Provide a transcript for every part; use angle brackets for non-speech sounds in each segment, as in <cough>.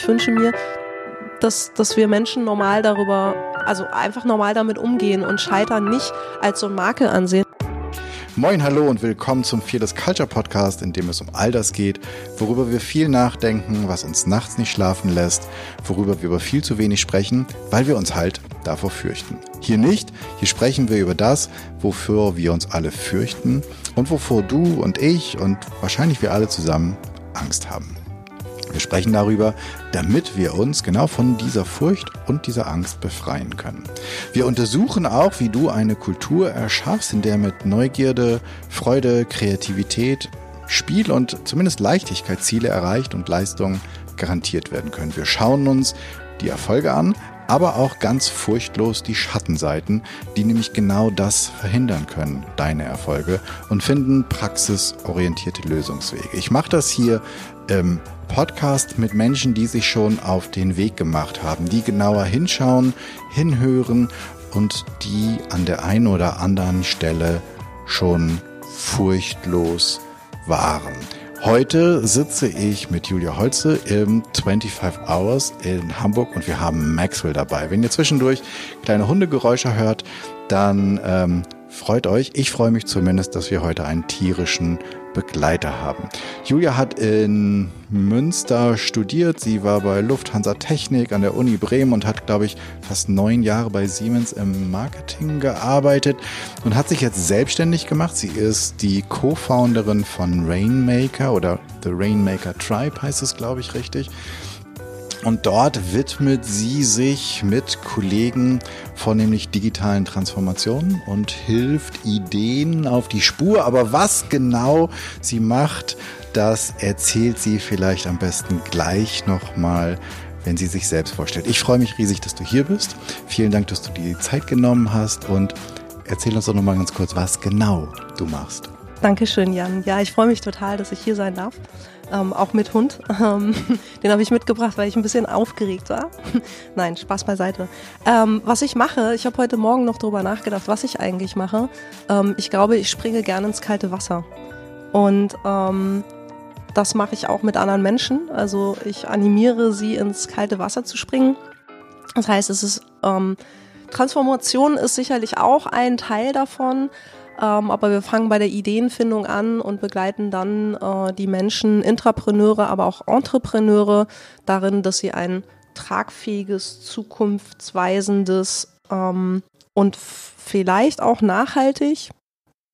ich wünsche mir, dass, dass wir Menschen normal darüber, also einfach normal damit umgehen und Scheitern nicht als so ein Makel ansehen. Moin, hallo und willkommen zum Fearless Culture Podcast, in dem es um all das geht, worüber wir viel nachdenken, was uns nachts nicht schlafen lässt, worüber wir über viel zu wenig sprechen, weil wir uns halt davor fürchten. Hier nicht, hier sprechen wir über das, wofür wir uns alle fürchten und wovor du und ich und wahrscheinlich wir alle zusammen Angst haben. Wir sprechen darüber, damit wir uns genau von dieser Furcht und dieser Angst befreien können. Wir untersuchen auch, wie du eine Kultur erschaffst, in der mit Neugierde, Freude, Kreativität, Spiel und zumindest Leichtigkeit Ziele erreicht und Leistungen garantiert werden können. Wir schauen uns die Erfolge an, aber auch ganz furchtlos die Schattenseiten, die nämlich genau das verhindern können, deine Erfolge, und finden praxisorientierte Lösungswege. Ich mache das hier im Podcast mit Menschen, die sich schon auf den Weg gemacht haben, die genauer hinschauen, hinhören und die an der einen oder anderen Stelle schon furchtlos waren. Heute sitze ich mit Julia Holze im 25 Hours in Hamburg und wir haben Maxwell dabei. Wenn ihr zwischendurch kleine Hundegeräusche hört, dann ähm, freut euch. Ich freue mich zumindest, dass wir heute einen tierischen Begleiter haben. Julia hat in Münster studiert. Sie war bei Lufthansa Technik an der Uni Bremen und hat, glaube ich, fast neun Jahre bei Siemens im Marketing gearbeitet und hat sich jetzt selbstständig gemacht. Sie ist die Co-Founderin von Rainmaker oder The Rainmaker Tribe heißt es, glaube ich, richtig. Und dort widmet sie sich mit Kollegen vornehmlich digitalen Transformationen und hilft Ideen auf die Spur. Aber was genau sie macht, das erzählt sie vielleicht am besten gleich nochmal, wenn sie sich selbst vorstellt. Ich freue mich riesig, dass du hier bist. Vielen Dank, dass du dir die Zeit genommen hast und erzähl uns doch nochmal ganz kurz, was genau du machst. Dankeschön, Jan. Ja, ich freue mich total, dass ich hier sein darf ähm, auch mit Hund. <laughs> Ähm, den habe ich mitgebracht, weil ich ein bisschen aufgeregt war. <laughs> Nein, Spaß beiseite. Ähm, was ich mache, ich habe heute Morgen noch drüber nachgedacht, was ich eigentlich mache. Ähm, ich glaube, ich springe gerne ins kalte Wasser. Und ähm, das mache ich auch mit anderen Menschen. Also ich animiere sie ins kalte Wasser zu springen. Das heißt, es ist ähm, Transformation ist sicherlich auch ein Teil davon. Ähm, aber wir fangen bei der Ideenfindung an und begleiten dann äh, die Menschen, Intrapreneure, aber auch Entrepreneure darin, dass sie ein tragfähiges, zukunftsweisendes ähm, und vielleicht auch nachhaltig.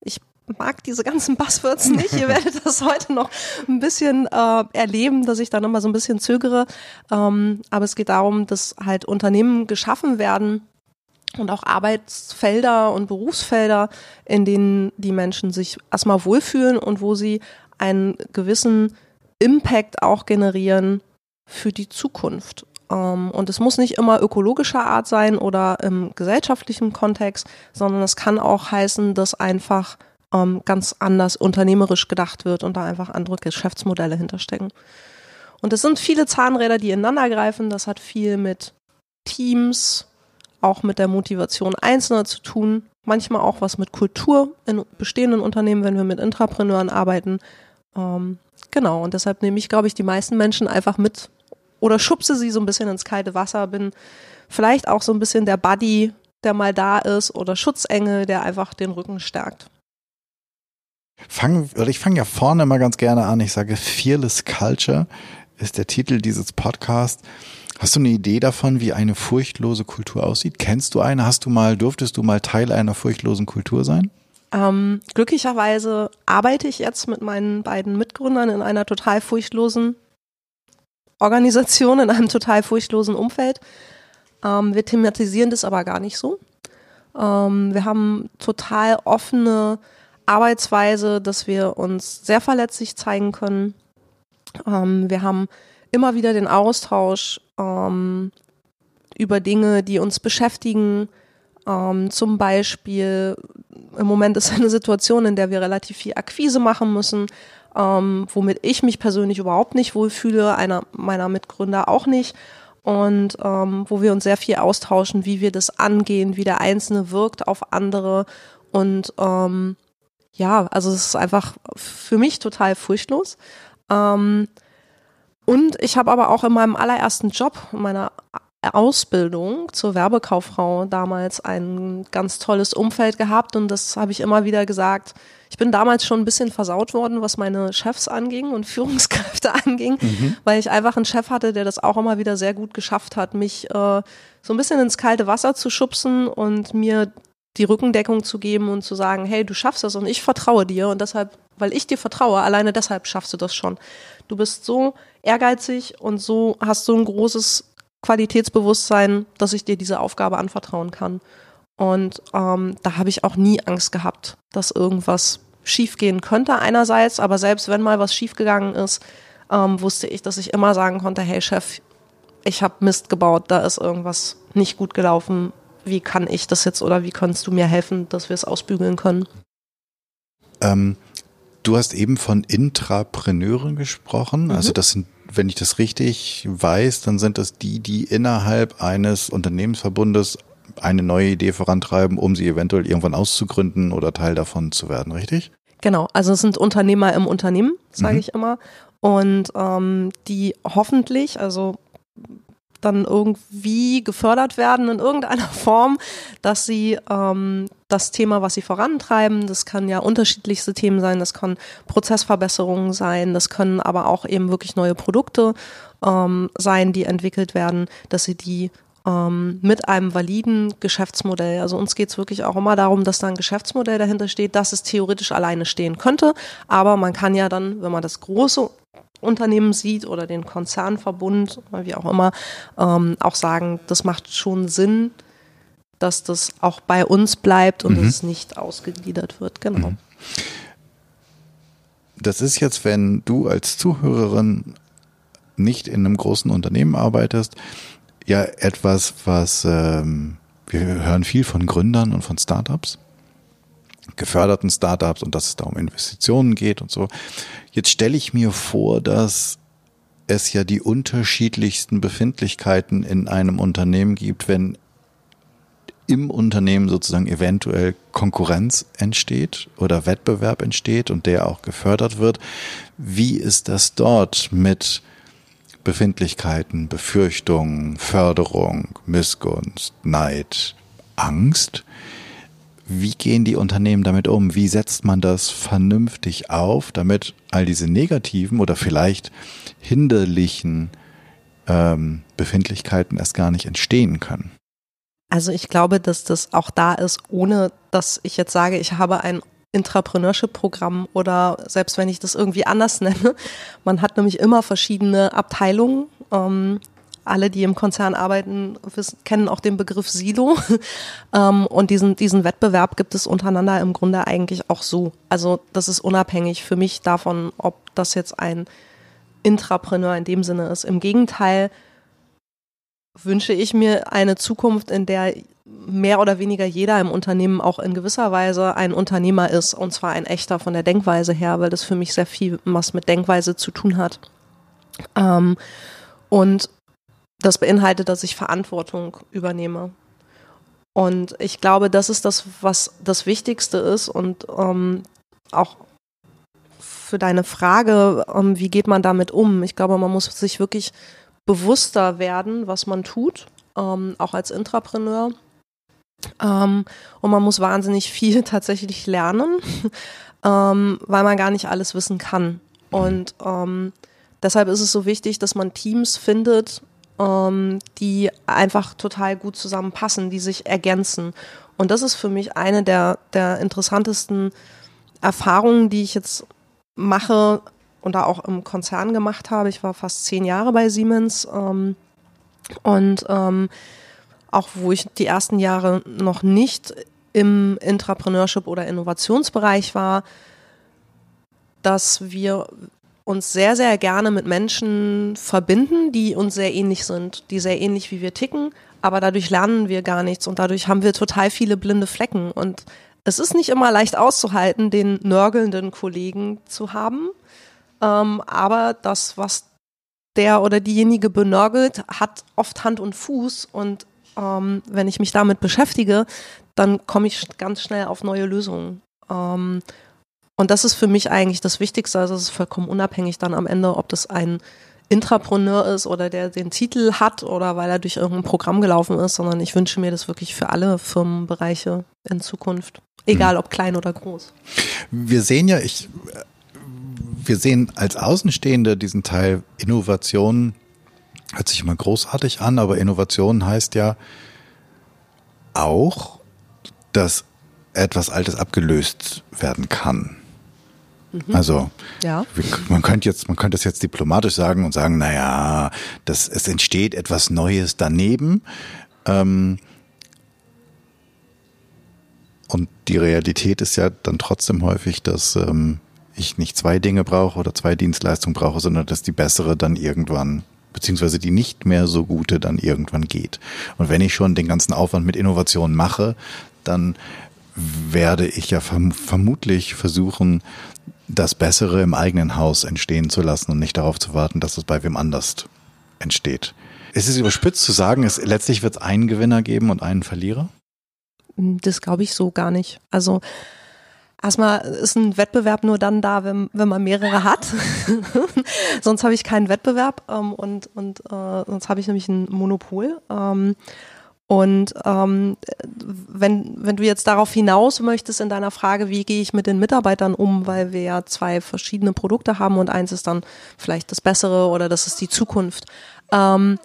Ich mag diese ganzen Buzzwords nicht. Ihr werdet <laughs> das heute noch ein bisschen äh, erleben, dass ich dann immer so ein bisschen zögere. Ähm, aber es geht darum, dass halt Unternehmen geschaffen werden, und auch Arbeitsfelder und Berufsfelder, in denen die Menschen sich erstmal wohlfühlen und wo sie einen gewissen Impact auch generieren für die Zukunft. Ähm, und es muss nicht immer ökologischer Art sein oder im gesellschaftlichen Kontext, sondern es kann auch heißen, dass einfach ähm, ganz anders unternehmerisch gedacht wird und da einfach andere Geschäftsmodelle hinterstecken. Und es sind viele Zahnräder, die ineinander greifen. Das hat viel mit Teams, auch mit der Motivation Einzelner zu tun, manchmal auch was mit Kultur in bestehenden Unternehmen, wenn wir mit Intrapreneuren arbeiten. Ähm, genau, und deshalb nehme ich, glaube ich, die meisten Menschen einfach mit oder schubse sie so ein bisschen ins kalte Wasser, bin vielleicht auch so ein bisschen der Buddy, der mal da ist oder Schutzengel, der einfach den Rücken stärkt. Fang, ich fange ja vorne mal ganz gerne an. Ich sage Fearless Culture ist der Titel dieses Podcasts. Hast du eine Idee davon, wie eine furchtlose Kultur aussieht? Kennst du eine? Hast du mal, durftest du mal Teil einer furchtlosen Kultur sein? Ähm, glücklicherweise arbeite ich jetzt mit meinen beiden Mitgründern in einer total furchtlosen Organisation, in einem total furchtlosen Umfeld. Ähm, wir thematisieren das aber gar nicht so. Ähm, wir haben total offene Arbeitsweise, dass wir uns sehr verletzlich zeigen können. Ähm, wir haben immer wieder den Austausch ähm, über Dinge, die uns beschäftigen. Ähm, zum Beispiel, im Moment ist <laughs> eine Situation, in der wir relativ viel Akquise machen müssen, ähm, womit ich mich persönlich überhaupt nicht wohlfühle, einer meiner Mitgründer auch nicht. Und ähm, wo wir uns sehr viel austauschen, wie wir das angehen, wie der Einzelne wirkt auf andere. Und ähm, ja, also es ist einfach für mich total furchtlos. Ähm, Und ich habe aber auch in meinem allerersten Job, in meiner Ausbildung zur Werbekauffrau damals ein ganz tolles Umfeld gehabt und das habe ich immer wieder gesagt. Ich bin damals schon ein bisschen versaut worden, was meine Chefs anging und <laughs> Führungskräfte anging, mhm. weil ich einfach einen Chef hatte, der das auch immer wieder sehr gut geschafft hat, mich äh, so ein bisschen ins kalte Wasser zu schubsen und mir die Rückendeckung zu geben und zu sagen, hey, du schaffst das und ich vertraue dir und deshalb, weil ich dir vertraue, alleine deshalb schaffst du das schon. Du bist so ehrgeizig und so hast du ein großes Qualitätsbewusstsein, dass ich dir diese Aufgabe anvertrauen kann. Und ähm, da habe ich auch nie Angst gehabt, dass irgendwas schiefgehen könnte einerseits, aber selbst wenn mal was schiefgegangen ist, ähm, wusste ich, dass ich immer sagen konnte, hey Chef, ich habe Mist gebaut, da ist irgendwas nicht gut gelaufen. Wie kann ich das jetzt oder wie kannst du mir helfen, dass wir es ausbügeln können? Ähm, du hast eben von Intrapreneuren gesprochen. Mhm. Also das sind wenn ich das richtig weiß, dann sind das die, die innerhalb eines Unternehmensverbundes eine neue Idee vorantreiben, um sie eventuell irgendwann auszugründen oder Teil davon zu werden, richtig? Genau, also es sind Unternehmer im Unternehmen, sage mhm. ich immer. Und ähm, die hoffentlich, also dann irgendwie gefördert werden in irgendeiner <laughs> Form, dass sie ähm, das Thema, was sie vorantreiben, das kann ja unterschiedlichste Themen sein, das kann Prozessverbesserungen sein, das können aber auch eben wirklich neue Produkte ähm, sein, die entwickelt werden, dass sie die ähm, mit einem validen Geschäftsmodell. Also uns geht es wirklich auch immer darum, dass da ein Geschäftsmodell dahinter steht, dass es theoretisch alleine stehen könnte. Aber man kann ja dann, wenn man das große Unternehmen sieht oder den Konzernverbund wie auch immer, ähm, auch sagen, das macht schon Sinn, dass das auch bei uns bleibt und mhm. es nicht ausgegliedert wird. Genau. Mhm. Das ist jetzt, wenn du als Zuhörerin nicht in einem großen Unternehmen arbeitest, ja etwas, was ähm, wir hören viel von Gründern und von Startups geförderten Startups und dass es da um Investitionen geht und so. Jetzt stelle ich mir vor, dass es ja die unterschiedlichsten Befindlichkeiten in einem Unternehmen gibt, wenn im Unternehmen sozusagen eventuell Konkurrenz entsteht oder Wettbewerb entsteht und der auch gefördert wird. Wie ist das dort mit Befindlichkeiten, Befürchtungen, Förderung, Missgunst, Neid, Angst? Wie gehen die Unternehmen damit um? Wie setzt man das vernünftig auf, damit all diese negativen oder vielleicht hinderlichen ähm, Befindlichkeiten erst gar nicht entstehen können? Also ich glaube, dass das auch da ist, ohne dass ich jetzt sage, ich habe ein Intrapreneurship-Programm oder selbst wenn ich das irgendwie anders <laughs> nenne. Man hat nämlich immer verschiedene Abteilungen. Ähm, alle, die im Konzern arbeiten, wissen, kennen auch den Begriff Silo. <laughs> ähm, und diesen, diesen Wettbewerb gibt es untereinander im Grunde eigentlich auch so. Also das ist unabhängig für mich davon, ob das jetzt ein Intrapreneur in dem Sinne ist. Im Gegenteil wünsche ich mir eine Zukunft, in der mehr oder weniger jeder im Unternehmen auch in gewisser Weise ein Unternehmer ist und zwar ein echter von der Denkweise her, weil das für mich sehr viel was mit Denkweise zu tun hat. Ähm, und das beinhaltet, dass ich Verantwortung übernehme. Und ich glaube, das ist das, was das Wichtigste ist und ähm, auch für deine Frage, ähm, wie geht man damit um? Ich glaube, man muss sich wirklich bewusster werden, was man tut, ähm, auch als Intrapreneur. Ähm, und man muss wahnsinnig viel <laughs> tatsächlich lernen, <laughs> ähm, weil man gar nicht alles wissen kann. Und ähm, deshalb ist es so wichtig, dass man Teams findet, ähm, die einfach total gut zusammenpassen, die sich ergänzen. Und das ist für mich eine der, der interessantesten Erfahrungen, die ich jetzt mache und da auch im Konzern gemacht habe. Ich war fast zehn Jahre bei Siemens ähm, und ähm, auch wo ich die ersten Jahre noch nicht im Intrapreneurship oder Innovationsbereich war, dass wir uns sehr, sehr gerne mit Menschen verbinden, die uns sehr ähnlich sind, die sehr ähnlich wie wir ticken, aber dadurch lernen wir gar nichts und dadurch haben wir total viele blinde Flecken. Und es ist nicht immer leicht auszuhalten, den nörgelnden Kollegen zu haben, ähm, aber das, was der oder diejenige benörgelt, hat oft Hand und Fuß und ähm, wenn ich mich damit beschäftige, dann komme ich ganz schnell auf neue Lösungen. Ähm, und das ist für mich eigentlich das Wichtigste. Also es ist vollkommen unabhängig dann am Ende, ob das ein Intrapreneur ist oder der den Titel hat oder weil er durch irgendein Programm gelaufen ist, sondern ich wünsche mir das wirklich für alle Firmenbereiche in Zukunft. Egal ob klein oder groß. Wir sehen ja, ich, wir sehen als Außenstehende diesen Teil Innovation, hört sich immer großartig an, aber Innovation heißt ja auch, dass etwas Altes abgelöst werden kann. Mhm. Also ja. man könnte jetzt, man könnte es jetzt diplomatisch sagen und sagen, naja, das, es entsteht etwas Neues daneben. Ähm, und die Realität ist ja dann trotzdem häufig, dass ähm, ich nicht zwei Dinge brauche oder zwei Dienstleistungen brauche, sondern dass die bessere dann irgendwann beziehungsweise die nicht mehr so gute dann irgendwann geht. Und wenn ich schon den ganzen Aufwand mit Innovation mache, dann werde ich ja verm vermutlich versuchen, das Bessere im eigenen Haus entstehen zu lassen und nicht darauf zu warten, dass es bei wem anders entsteht. Ist es überspitzt zu sagen, es, letztlich wird es einen Gewinner geben und einen Verlierer? Das glaube ich so gar nicht. Also erstmal ist ein Wettbewerb nur dann da, wenn, wenn man mehrere hat. <laughs> sonst habe ich keinen Wettbewerb ähm, und, und äh, sonst habe ich nämlich ein Monopol. Ähm, und ähm, wenn, wenn du jetzt darauf hinaus möchtest in deiner Frage, wie gehe ich mit den Mitarbeitern um, weil wir ja zwei verschiedene Produkte haben und eins ist dann vielleicht das Bessere oder das ist die Zukunft. Ähm,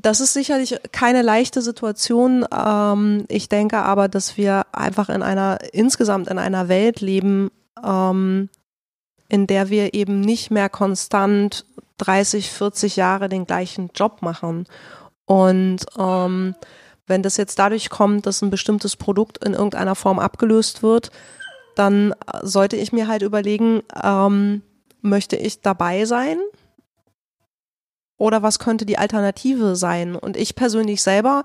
das ist sicherlich keine leichte Situation. Ähm, ich denke aber, dass wir einfach in einer, insgesamt in einer Welt leben, ähm, in der wir eben nicht mehr konstant 30, 40 Jahre den gleichen Job machen und ähm, wenn das jetzt dadurch kommt, dass ein bestimmtes Produkt in irgendeiner Form abgelöst wird, dann sollte ich mir halt überlegen, ähm, möchte ich dabei sein? Oder was könnte die Alternative sein? Und ich persönlich selber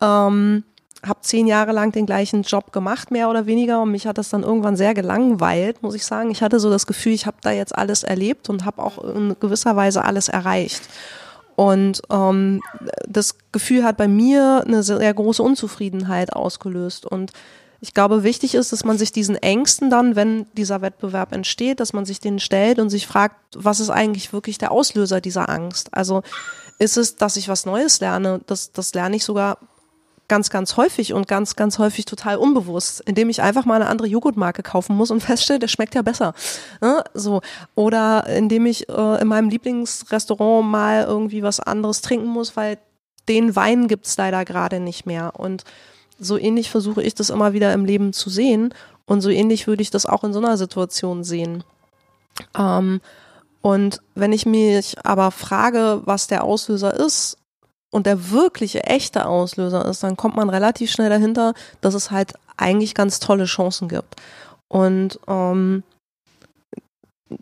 ähm, habe zehn Jahre lang den gleichen Job gemacht, mehr oder weniger, und mich hat das dann irgendwann sehr gelangweilt, muss ich sagen. Ich hatte so das Gefühl, ich habe da jetzt alles erlebt und habe auch in gewisser Weise alles erreicht. Und ähm, das Gefühl hat bei mir eine sehr große Unzufriedenheit ausgelöst. Und ich glaube, wichtig ist, dass man sich diesen Ängsten dann, wenn dieser Wettbewerb entsteht, dass man sich den stellt und sich fragt, was ist eigentlich wirklich der Auslöser dieser Angst? Also ist es, dass ich was Neues lerne? Das, das lerne ich sogar ganz, ganz häufig und ganz, ganz häufig total unbewusst, indem ich einfach mal eine andere Joghurtmarke kaufen muss und <laughs> feststelle, der schmeckt ja besser. Ne? So. Oder indem ich äh, in meinem Lieblingsrestaurant mal irgendwie was anderes trinken muss, weil den Wein gibt's leider gerade nicht mehr. Und so ähnlich versuche ich das immer wieder im Leben zu sehen. Und so ähnlich würde ich das auch in so einer Situation sehen. Ähm, und wenn ich mich aber frage, was der Auslöser ist, und der wirkliche, echte Auslöser ist, dann kommt man relativ schnell dahinter, dass es halt eigentlich ganz tolle Chancen gibt. Und ähm,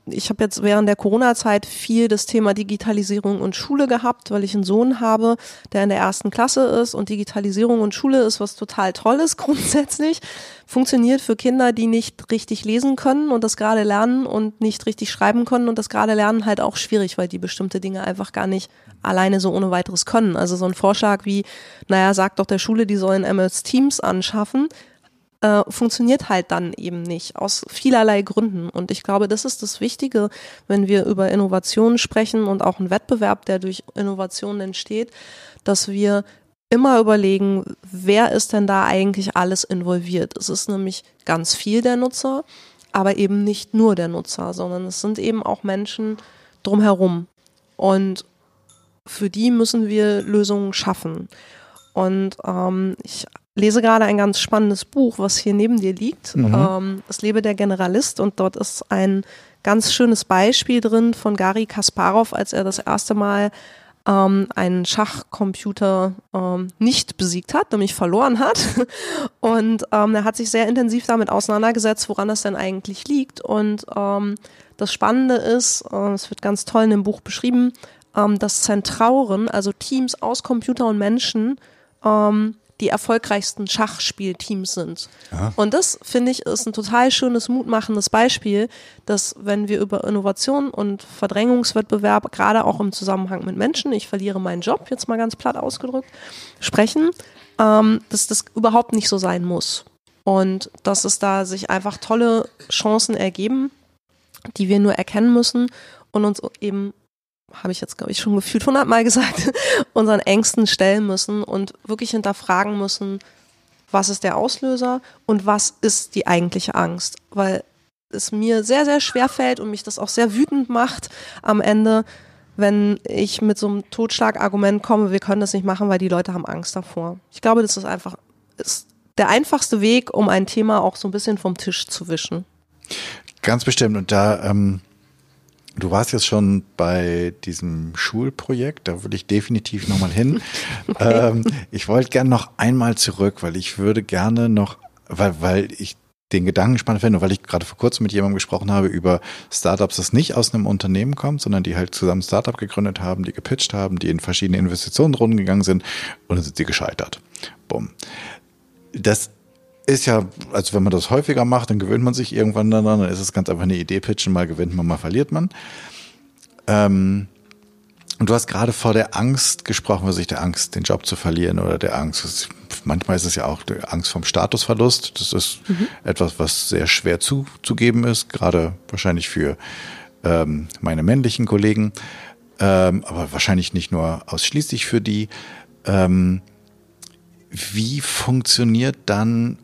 ich habe jetzt während der Corona-Zeit viel das Thema Digitalisierung und Schule gehabt, weil ich einen Sohn habe, der in der ersten Klasse ist und Digitalisierung und Schule ist was total Tolles <laughs> grundsätzlich. Funktioniert für Kinder, die nicht richtig lesen können und das gerade lernen und nicht richtig schreiben können und das gerade lernen halt auch schwierig, weil die bestimmte Dinge einfach gar nicht alleine so ohne weiteres können. Also so ein Vorschlag wie, naja, sagt doch der Schule, die sollen MS Teams anschaffen, äh, funktioniert halt dann eben nicht aus vielerlei Gründen. Und ich glaube, das ist das Wichtige, wenn wir über Innovationen sprechen und auch einen Wettbewerb, der durch Innovationen entsteht, dass wir immer überlegen, wer ist denn da eigentlich alles involviert. Es ist nämlich ganz viel der Nutzer, aber eben nicht nur der Nutzer, sondern es sind eben auch Menschen drumherum. Und für die müssen wir Lösungen schaffen. Und ähm, ich lese gerade ein ganz spannendes Buch, was hier neben dir liegt. Mhm. Ähm, das Lebe der Generalist und dort ist ein ganz schönes Beispiel drin von Gary Kasparov, als er das erste Mal ähm, einen Schachcomputer ähm, nicht besiegt hat, nämlich verloren hat. <laughs> Und ähm, er hat sich sehr intensiv damit auseinandergesetzt, woran das denn eigentlich liegt. Und ähm, das Spannende ist, äh, es wird ganz toll in dem Buch beschrieben, ähm, dass Zentrauren, also Teams aus Computer und Menschen, ähm, die erfolgreichsten Schachspielteams sind. Aha. Und das, finde ich, ist ein total schönes, mutmachendes Beispiel, dass wenn wir über Innovation und Verdrängungswettbewerb, gerade auch im Zusammenhang mit Menschen, ich verliere meinen Job, jetzt mal ganz platt ausgedrückt, sprechen, ähm, dass das überhaupt nicht so sein muss. Und dass es da sich einfach tolle Chancen ergeben, die wir nur erkennen müssen und uns eben habe ich jetzt, glaube ich, schon gefühlt hundertmal gesagt, <laughs> unseren Ängsten stellen müssen und wirklich hinterfragen müssen, was ist der Auslöser und was ist die eigentliche Angst. Weil es mir sehr, sehr schwer fällt und mich das auch sehr wütend macht am Ende, wenn ich mit so einem Totschlagargument komme, wir können das nicht machen, weil die Leute haben Angst davor. Ich glaube, das ist einfach ist der einfachste Weg, um ein Thema auch so ein bisschen vom Tisch zu wischen. Ganz bestimmt. Und da, ähm, du warst jetzt schon bei diesem Schulprojekt, da würde ich definitiv nochmal hin. <laughs> okay. ähm, ich wollte gerne noch einmal zurück, weil ich würde gerne noch, weil, weil ich den Gedanken spannend finde, weil ich gerade vor kurzem mit jemandem gesprochen habe über Startups, das nicht aus einem Unternehmen kommt, sondern die halt zusammen Startup gegründet haben, die gepitcht haben, die in verschiedene Investitionsrunden gegangen sind und dann sind sie gescheitert. Bumm. Das ist ja, also wenn man das häufiger macht, dann gewöhnt man sich irgendwann daran, dann ist es ganz einfach eine Idee pitchen, mal gewinnt man, mal verliert man. Ähm, und du hast gerade vor der Angst gesprochen, was ich der Angst, den Job zu verlieren oder der Angst. Manchmal ist es ja auch die Angst vom Statusverlust. Das ist mhm. etwas, was sehr schwer zuzugeben ist, gerade wahrscheinlich für ähm, meine männlichen Kollegen, ähm, aber wahrscheinlich nicht nur ausschließlich für die. Ähm, wie funktioniert dann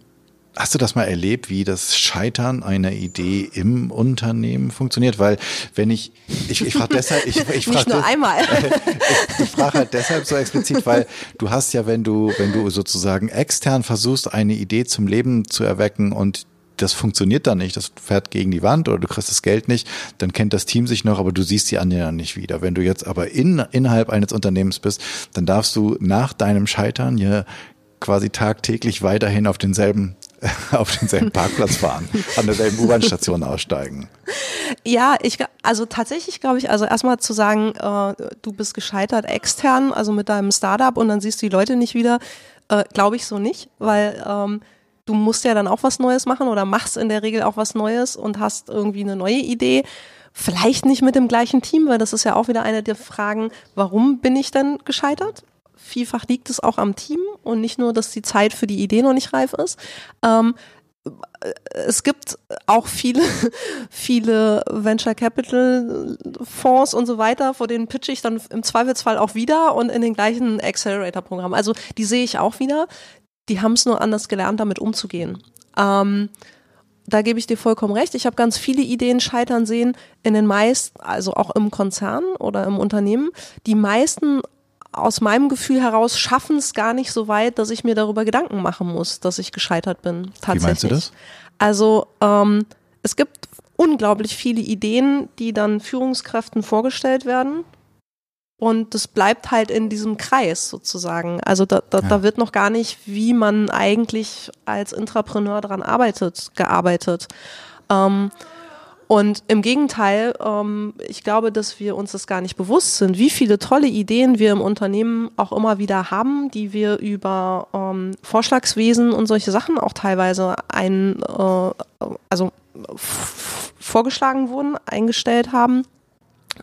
Hast du das mal erlebt, wie das Scheitern einer Idee im Unternehmen funktioniert? Weil wenn ich, ich, ich frage deshalb, ich, ich <laughs> frage nur einmal. <laughs> ich, ich frage halt deshalb so explizit, weil du hast ja, wenn du, wenn du sozusagen extern versuchst, eine Idee zum Leben zu erwecken und das funktioniert dann nicht, das fährt gegen die Wand oder du kriegst das Geld nicht, dann kennt das Team sich noch, aber du siehst die anderen nicht wieder. Wenn du jetzt aber in, innerhalb eines Unternehmens bist, dann darfst du nach deinem Scheitern ja quasi tagtäglich weiterhin auf denselben <laughs> auf denselben Parkplatz fahren, an derselben U-Bahn-Station aussteigen. Ja, ich also tatsächlich glaube ich, also erstmal zu sagen, äh, du bist gescheitert extern, also mit deinem Startup und dann siehst du die Leute nicht wieder, äh, glaube ich so nicht, weil ähm, du musst ja dann auch was Neues machen oder machst in der Regel auch was Neues und hast irgendwie eine neue Idee. Vielleicht nicht mit dem gleichen Team, weil das ist ja auch wieder eine der Fragen, warum bin ich denn gescheitert? Vielfach liegt es auch am Team und nicht nur, dass die Zeit für die Idee noch nicht reif ist. Ähm, es gibt auch viele, <laughs> viele Venture Capital Fonds und so weiter, vor denen pitche ich dann im Zweifelsfall auch wieder und in den gleichen Accelerator Programmen. Also die sehe ich auch wieder. Die haben es nur anders gelernt, damit umzugehen. Ähm, da gebe ich dir vollkommen recht. Ich habe ganz viele Ideen scheitern sehen in den meisten, also auch im Konzern oder im Unternehmen. Die meisten aus meinem Gefühl heraus schaffen es gar nicht so weit, dass ich mir darüber Gedanken machen muss, dass ich gescheitert bin. Tatsächlich. Wie meinst du das? Also ähm, es gibt unglaublich viele Ideen, die dann Führungskräften vorgestellt werden. Und das bleibt halt in diesem Kreis sozusagen. Also da, da, ja. da wird noch gar nicht, wie man eigentlich als Intrapreneur daran arbeitet, gearbeitet. Ähm, und im Gegenteil, ähm, ich glaube, dass wir uns das gar nicht bewusst sind, wie viele tolle Ideen wir im Unternehmen auch immer wieder haben, die wir über ähm, Vorschlagswesen und solche Sachen auch teilweise ein, äh, also vorgeschlagen wurden, eingestellt haben.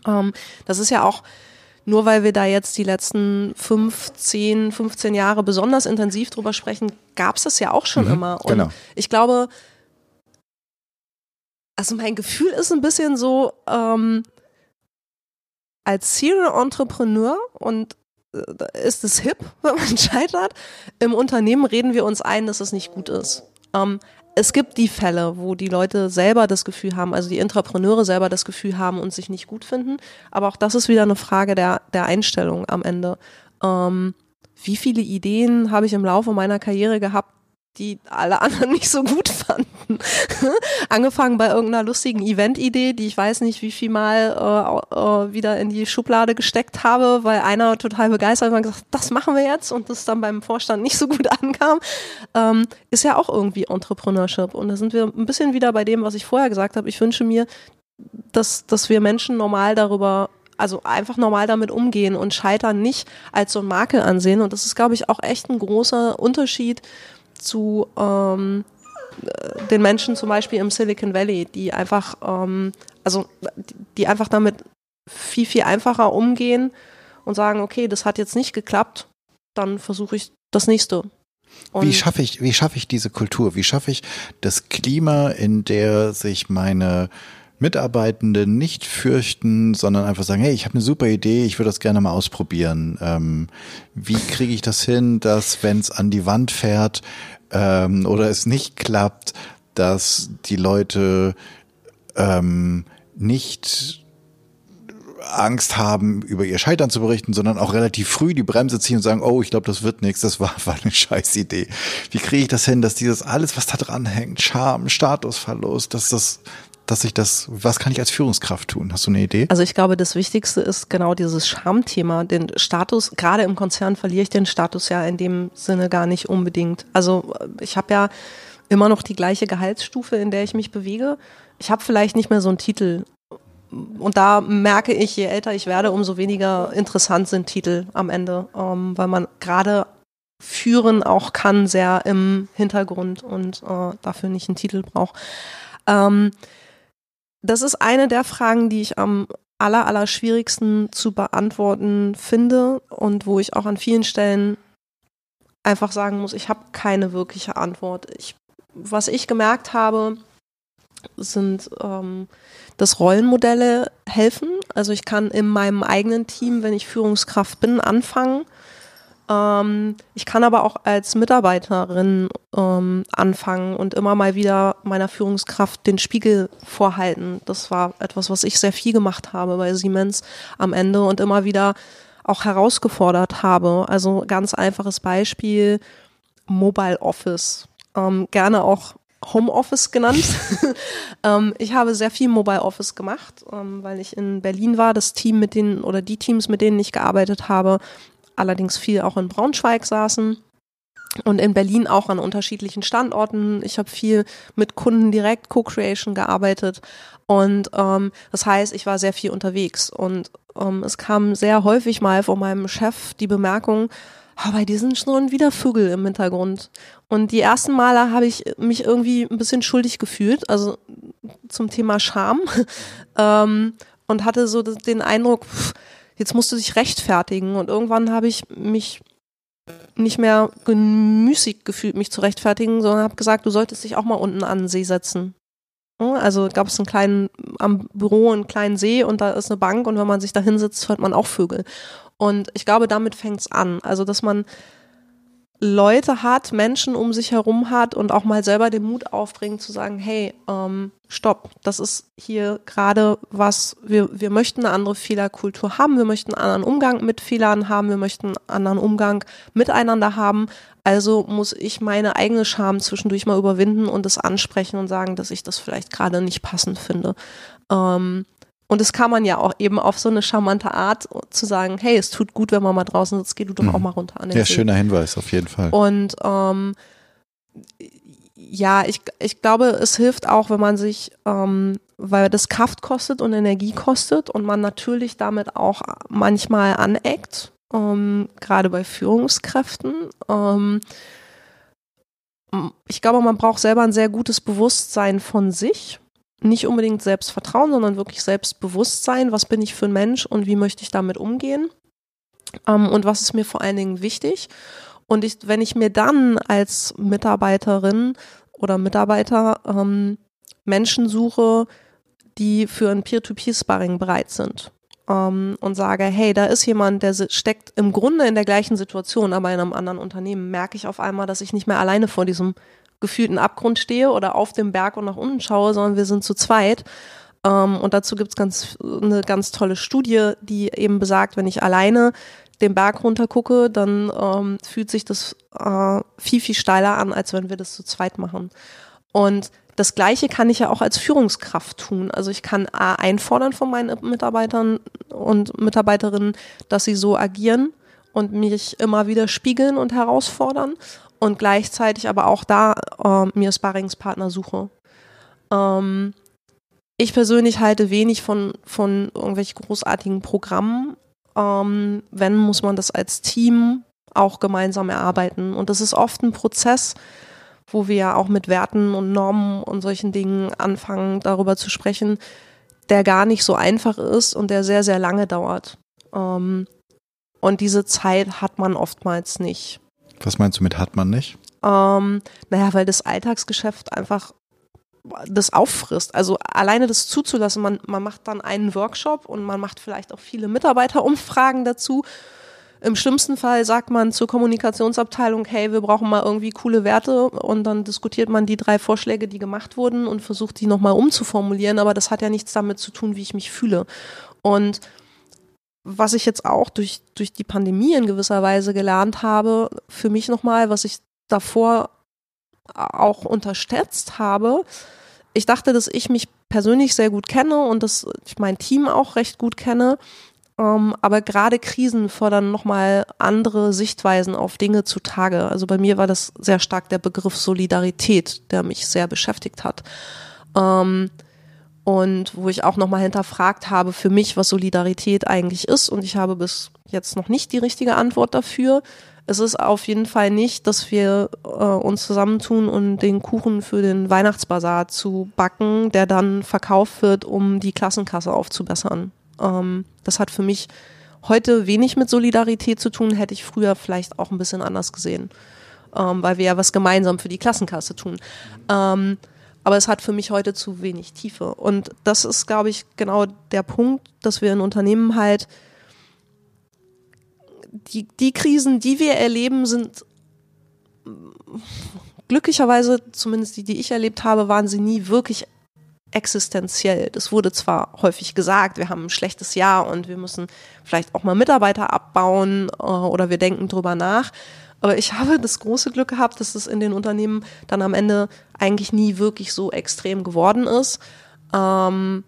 Ähm, das ist ja auch nur weil wir da jetzt die letzten 15, 15 Jahre besonders intensiv drüber sprechen, gab es das ja auch schon mhm, immer. Und genau. ich glaube, also mein Gefühl ist ein bisschen so, ähm, als Serial Entrepreneur und äh, ist es hip, <laughs> wenn man scheitert. Im Unternehmen reden wir uns ein, dass es nicht gut ist. Ähm, es gibt die Fälle, wo die Leute selber das Gefühl haben, also die Intrapreneure selber das Gefühl haben und sich nicht gut finden. Aber auch das ist wieder eine Frage der, der Einstellung am Ende. Ähm, wie viele Ideen habe ich im Laufe meiner Karriere gehabt, die alle anderen <laughs> nicht so gut fanden. <laughs> Angefangen bei irgendeiner lustigen Event-Idee, die ich weiß nicht, wie viel Mal äh, äh, wieder in die Schublade gesteckt habe, weil einer total begeistert war und gesagt, das machen wir jetzt und das dann beim Vorstand nicht so gut <laughs> ankam, ähm, ist ja auch irgendwie Entrepreneurship. Und da sind wir ein bisschen wieder bei dem, was ich vorher gesagt habe. Ich wünsche mir, dass, dass wir Menschen normal darüber also einfach normal damit umgehen und Scheitern nicht als so ein Makel ansehen. Und das ist, glaube ich, auch echt ein großer Unterschied zu ähm, den Menschen zum Beispiel im Silicon Valley, die einfach, ähm, also die einfach damit viel, viel einfacher umgehen und sagen, okay, das hat jetzt nicht geklappt, dann versuche ich das nächste. Und wie schaffe ich, wie schaffe ich diese Kultur? Wie schaffe ich das Klima, in der sich meine Mitarbeitende nicht fürchten, sondern einfach sagen, hey, ich habe eine super Idee, ich würde das gerne mal ausprobieren. Ähm, wie kriege ich das hin, dass wenn es an die Wand fährt ähm, oder es nicht klappt, dass die Leute ähm, nicht Angst haben, über ihr Scheitern zu berichten, sondern auch relativ früh die Bremse ziehen und sagen, oh, ich glaube, das wird nichts, das war, <laughs> war eine scheiß Idee. Wie kriege ich das hin, dass dieses alles, was da dran hängt, Scham, Statusverlust, dass das dass ich das, was kann ich als Führungskraft tun? Hast du eine Idee? Also ich glaube, das Wichtigste ist genau dieses Schamthema. Den Status, gerade im Konzern verliere ich den Status ja in dem Sinne gar nicht unbedingt. Also ich habe ja immer noch die gleiche Gehaltsstufe, in der ich mich bewege. Ich habe vielleicht nicht mehr so einen Titel. Und da merke ich, je älter ich werde, umso weniger interessant sind Titel am Ende, ähm, weil man gerade führen auch kann, sehr im Hintergrund und äh, dafür nicht einen Titel braucht. Ähm, das ist eine der Fragen, die ich am aller, aller schwierigsten zu beantworten finde und wo ich auch an vielen Stellen einfach sagen muss, ich habe keine wirkliche Antwort. Ich, was ich gemerkt habe, sind, ähm, dass Rollenmodelle helfen. Also ich kann in meinem eigenen Team, wenn ich Führungskraft bin, anfangen ähm, ich kann aber auch als Mitarbeiterin ähm, anfangen und immer mal wieder meiner Führungskraft den Spiegel vorhalten. Das war etwas, was ich sehr viel gemacht habe bei Siemens am Ende und immer wieder auch herausgefordert habe. Also ganz einfaches Beispiel, Mobile Office. Ähm, gerne auch Homeoffice genannt. <laughs> ähm, ich habe sehr viel Mobile Office gemacht, ähm, weil ich in Berlin war. Das Team mit denen oder die Teams, mit denen ich gearbeitet habe, allerdings viel auch in Braunschweig saßen und in Berlin auch an unterschiedlichen Standorten. Ich habe viel mit Kunden direkt Co-Creation gearbeitet und ähm, das heißt, ich war sehr viel unterwegs und ähm, es kam sehr häufig mal von meinem Chef die Bemerkung, oh, bei diesen schon wieder Vögel im Hintergrund. Und die ersten Male habe ich mich irgendwie ein bisschen schuldig gefühlt, also zum Thema Scham <laughs> ähm, und hatte so den Eindruck, pff, jetzt musst du dich rechtfertigen. Und irgendwann habe ich mich nicht mehr gemüßig gefühlt, mich zu rechtfertigen, sondern habe gesagt, du solltest dich auch mal unten an den See setzen. Also gab es einen kleinen, am Büro einen kleinen See und da ist eine Bank und wenn man sich da hinsetzt, hört man auch Vögel. Und ich glaube, damit fängt es an. Also, dass man Leute hat, Menschen um sich herum hat und auch mal selber den Mut aufbringt zu sagen, hey, ähm, stopp, das ist hier gerade was, wir, wir möchten eine andere Fehlerkultur haben, wir möchten einen anderen Umgang mit Fehlern haben, wir möchten einen anderen Umgang miteinander haben. Also muss ich meine eigene Scham zwischendurch mal überwinden und es ansprechen und sagen, dass ich das vielleicht gerade nicht passend finde. Ähm, und das kann man ja auch eben auf so eine charmante Art zu sagen, hey, es tut gut, wenn man mal draußen sitzt, geh du doch mhm. auch mal runter an den Ja, See. schöner Hinweis, auf jeden Fall. Und ähm, ja, ich, ich glaube, es hilft auch, wenn man sich, ähm, weil das Kraft kostet und Energie kostet und man natürlich damit auch manchmal aneckt, ähm, gerade bei Führungskräften. Ähm, ich glaube, man braucht selber ein sehr gutes Bewusstsein von sich nicht unbedingt Selbstvertrauen, sondern wirklich Selbstbewusstsein. Was bin ich für ein Mensch und wie möchte ich damit umgehen? Ähm, und was ist mir vor allen Dingen wichtig? Und ich, wenn ich mir dann als Mitarbeiterin oder Mitarbeiter ähm, Menschen suche, die für ein Peer-to-Peer-Sparring bereit sind ähm, und sage, hey, da ist jemand, der steckt im Grunde in der gleichen Situation, aber in einem anderen Unternehmen, merke ich auf einmal, dass ich nicht mehr alleine vor diesem gefühlten Abgrund stehe oder auf dem Berg und nach unten schaue, sondern wir sind zu zweit. Ähm, und dazu gibt's ganz, eine ganz tolle Studie, die eben besagt, wenn ich alleine den Berg runter gucke, dann ähm, fühlt sich das äh, viel, viel steiler an, als wenn wir das zu zweit machen. Und das Gleiche kann ich ja auch als Führungskraft tun. Also ich kann A, einfordern von meinen Mitarbeitern und Mitarbeiterinnen, dass sie so agieren und mich immer wieder spiegeln und herausfordern und gleichzeitig aber auch da äh, mir Sparringspartner suche. Ähm, ich persönlich halte wenig von, von irgendwelchen großartigen Programmen. Ähm, wenn, muss man das als Team auch gemeinsam erarbeiten. Und das ist oft ein Prozess, wo wir ja auch mit Werten und Normen und solchen Dingen anfangen, darüber zu sprechen, der gar nicht so einfach ist und der sehr, sehr lange dauert. Ähm, und diese Zeit hat man oftmals nicht. Was meinst du mit hat man nicht? Ähm, naja, weil das Alltagsgeschäft einfach das auffrisst. Also alleine das zuzulassen, man, man macht dann einen Workshop und man macht vielleicht auch viele Mitarbeiterumfragen dazu. Im schlimmsten Fall sagt man zur Kommunikationsabteilung, hey, wir brauchen mal irgendwie coole Werte und dann diskutiert man die drei Vorschläge, die gemacht wurden und versucht die nochmal umzuformulieren, aber das hat ja nichts damit zu tun, wie ich mich fühle. Und was ich jetzt auch durch, durch die Pandemie in gewisser Weise gelernt habe, für mich nochmal, was ich davor auch unterstützt habe. Ich dachte, dass ich mich persönlich sehr gut kenne und dass ich mein Team auch recht gut kenne. Ähm, aber gerade Krisen fordern nochmal andere Sichtweisen auf Dinge zutage. Also bei mir war das sehr stark der Begriff Solidarität, der mich sehr beschäftigt hat. Ähm, und wo ich auch nochmal hinterfragt habe für mich, was Solidarität eigentlich ist. Und ich habe bis jetzt noch nicht die richtige Antwort dafür. Es ist auf jeden Fall nicht, dass wir äh, uns zusammentun und den Kuchen für den Weihnachtsbazar zu backen, der dann verkauft wird, um die Klassenkasse aufzubessern. Ähm, das hat für mich heute wenig mit Solidarität zu tun, hätte ich früher vielleicht auch ein bisschen anders gesehen, ähm, weil wir ja was gemeinsam für die Klassenkasse tun. Ähm, aber es hat für mich heute zu wenig Tiefe. Und das ist, glaube ich, genau der Punkt, dass wir in Unternehmen halt die, die Krisen, die wir erleben, sind glücklicherweise, zumindest die, die ich erlebt habe, waren sie nie wirklich existenziell. Das wurde zwar häufig gesagt, wir haben ein schlechtes Jahr und wir müssen vielleicht auch mal Mitarbeiter abbauen äh, oder wir denken drüber nach. Aber ich habe das große Glück gehabt, dass es in den Unternehmen dann am Ende eigentlich nie wirklich so extrem geworden ist. Ähm,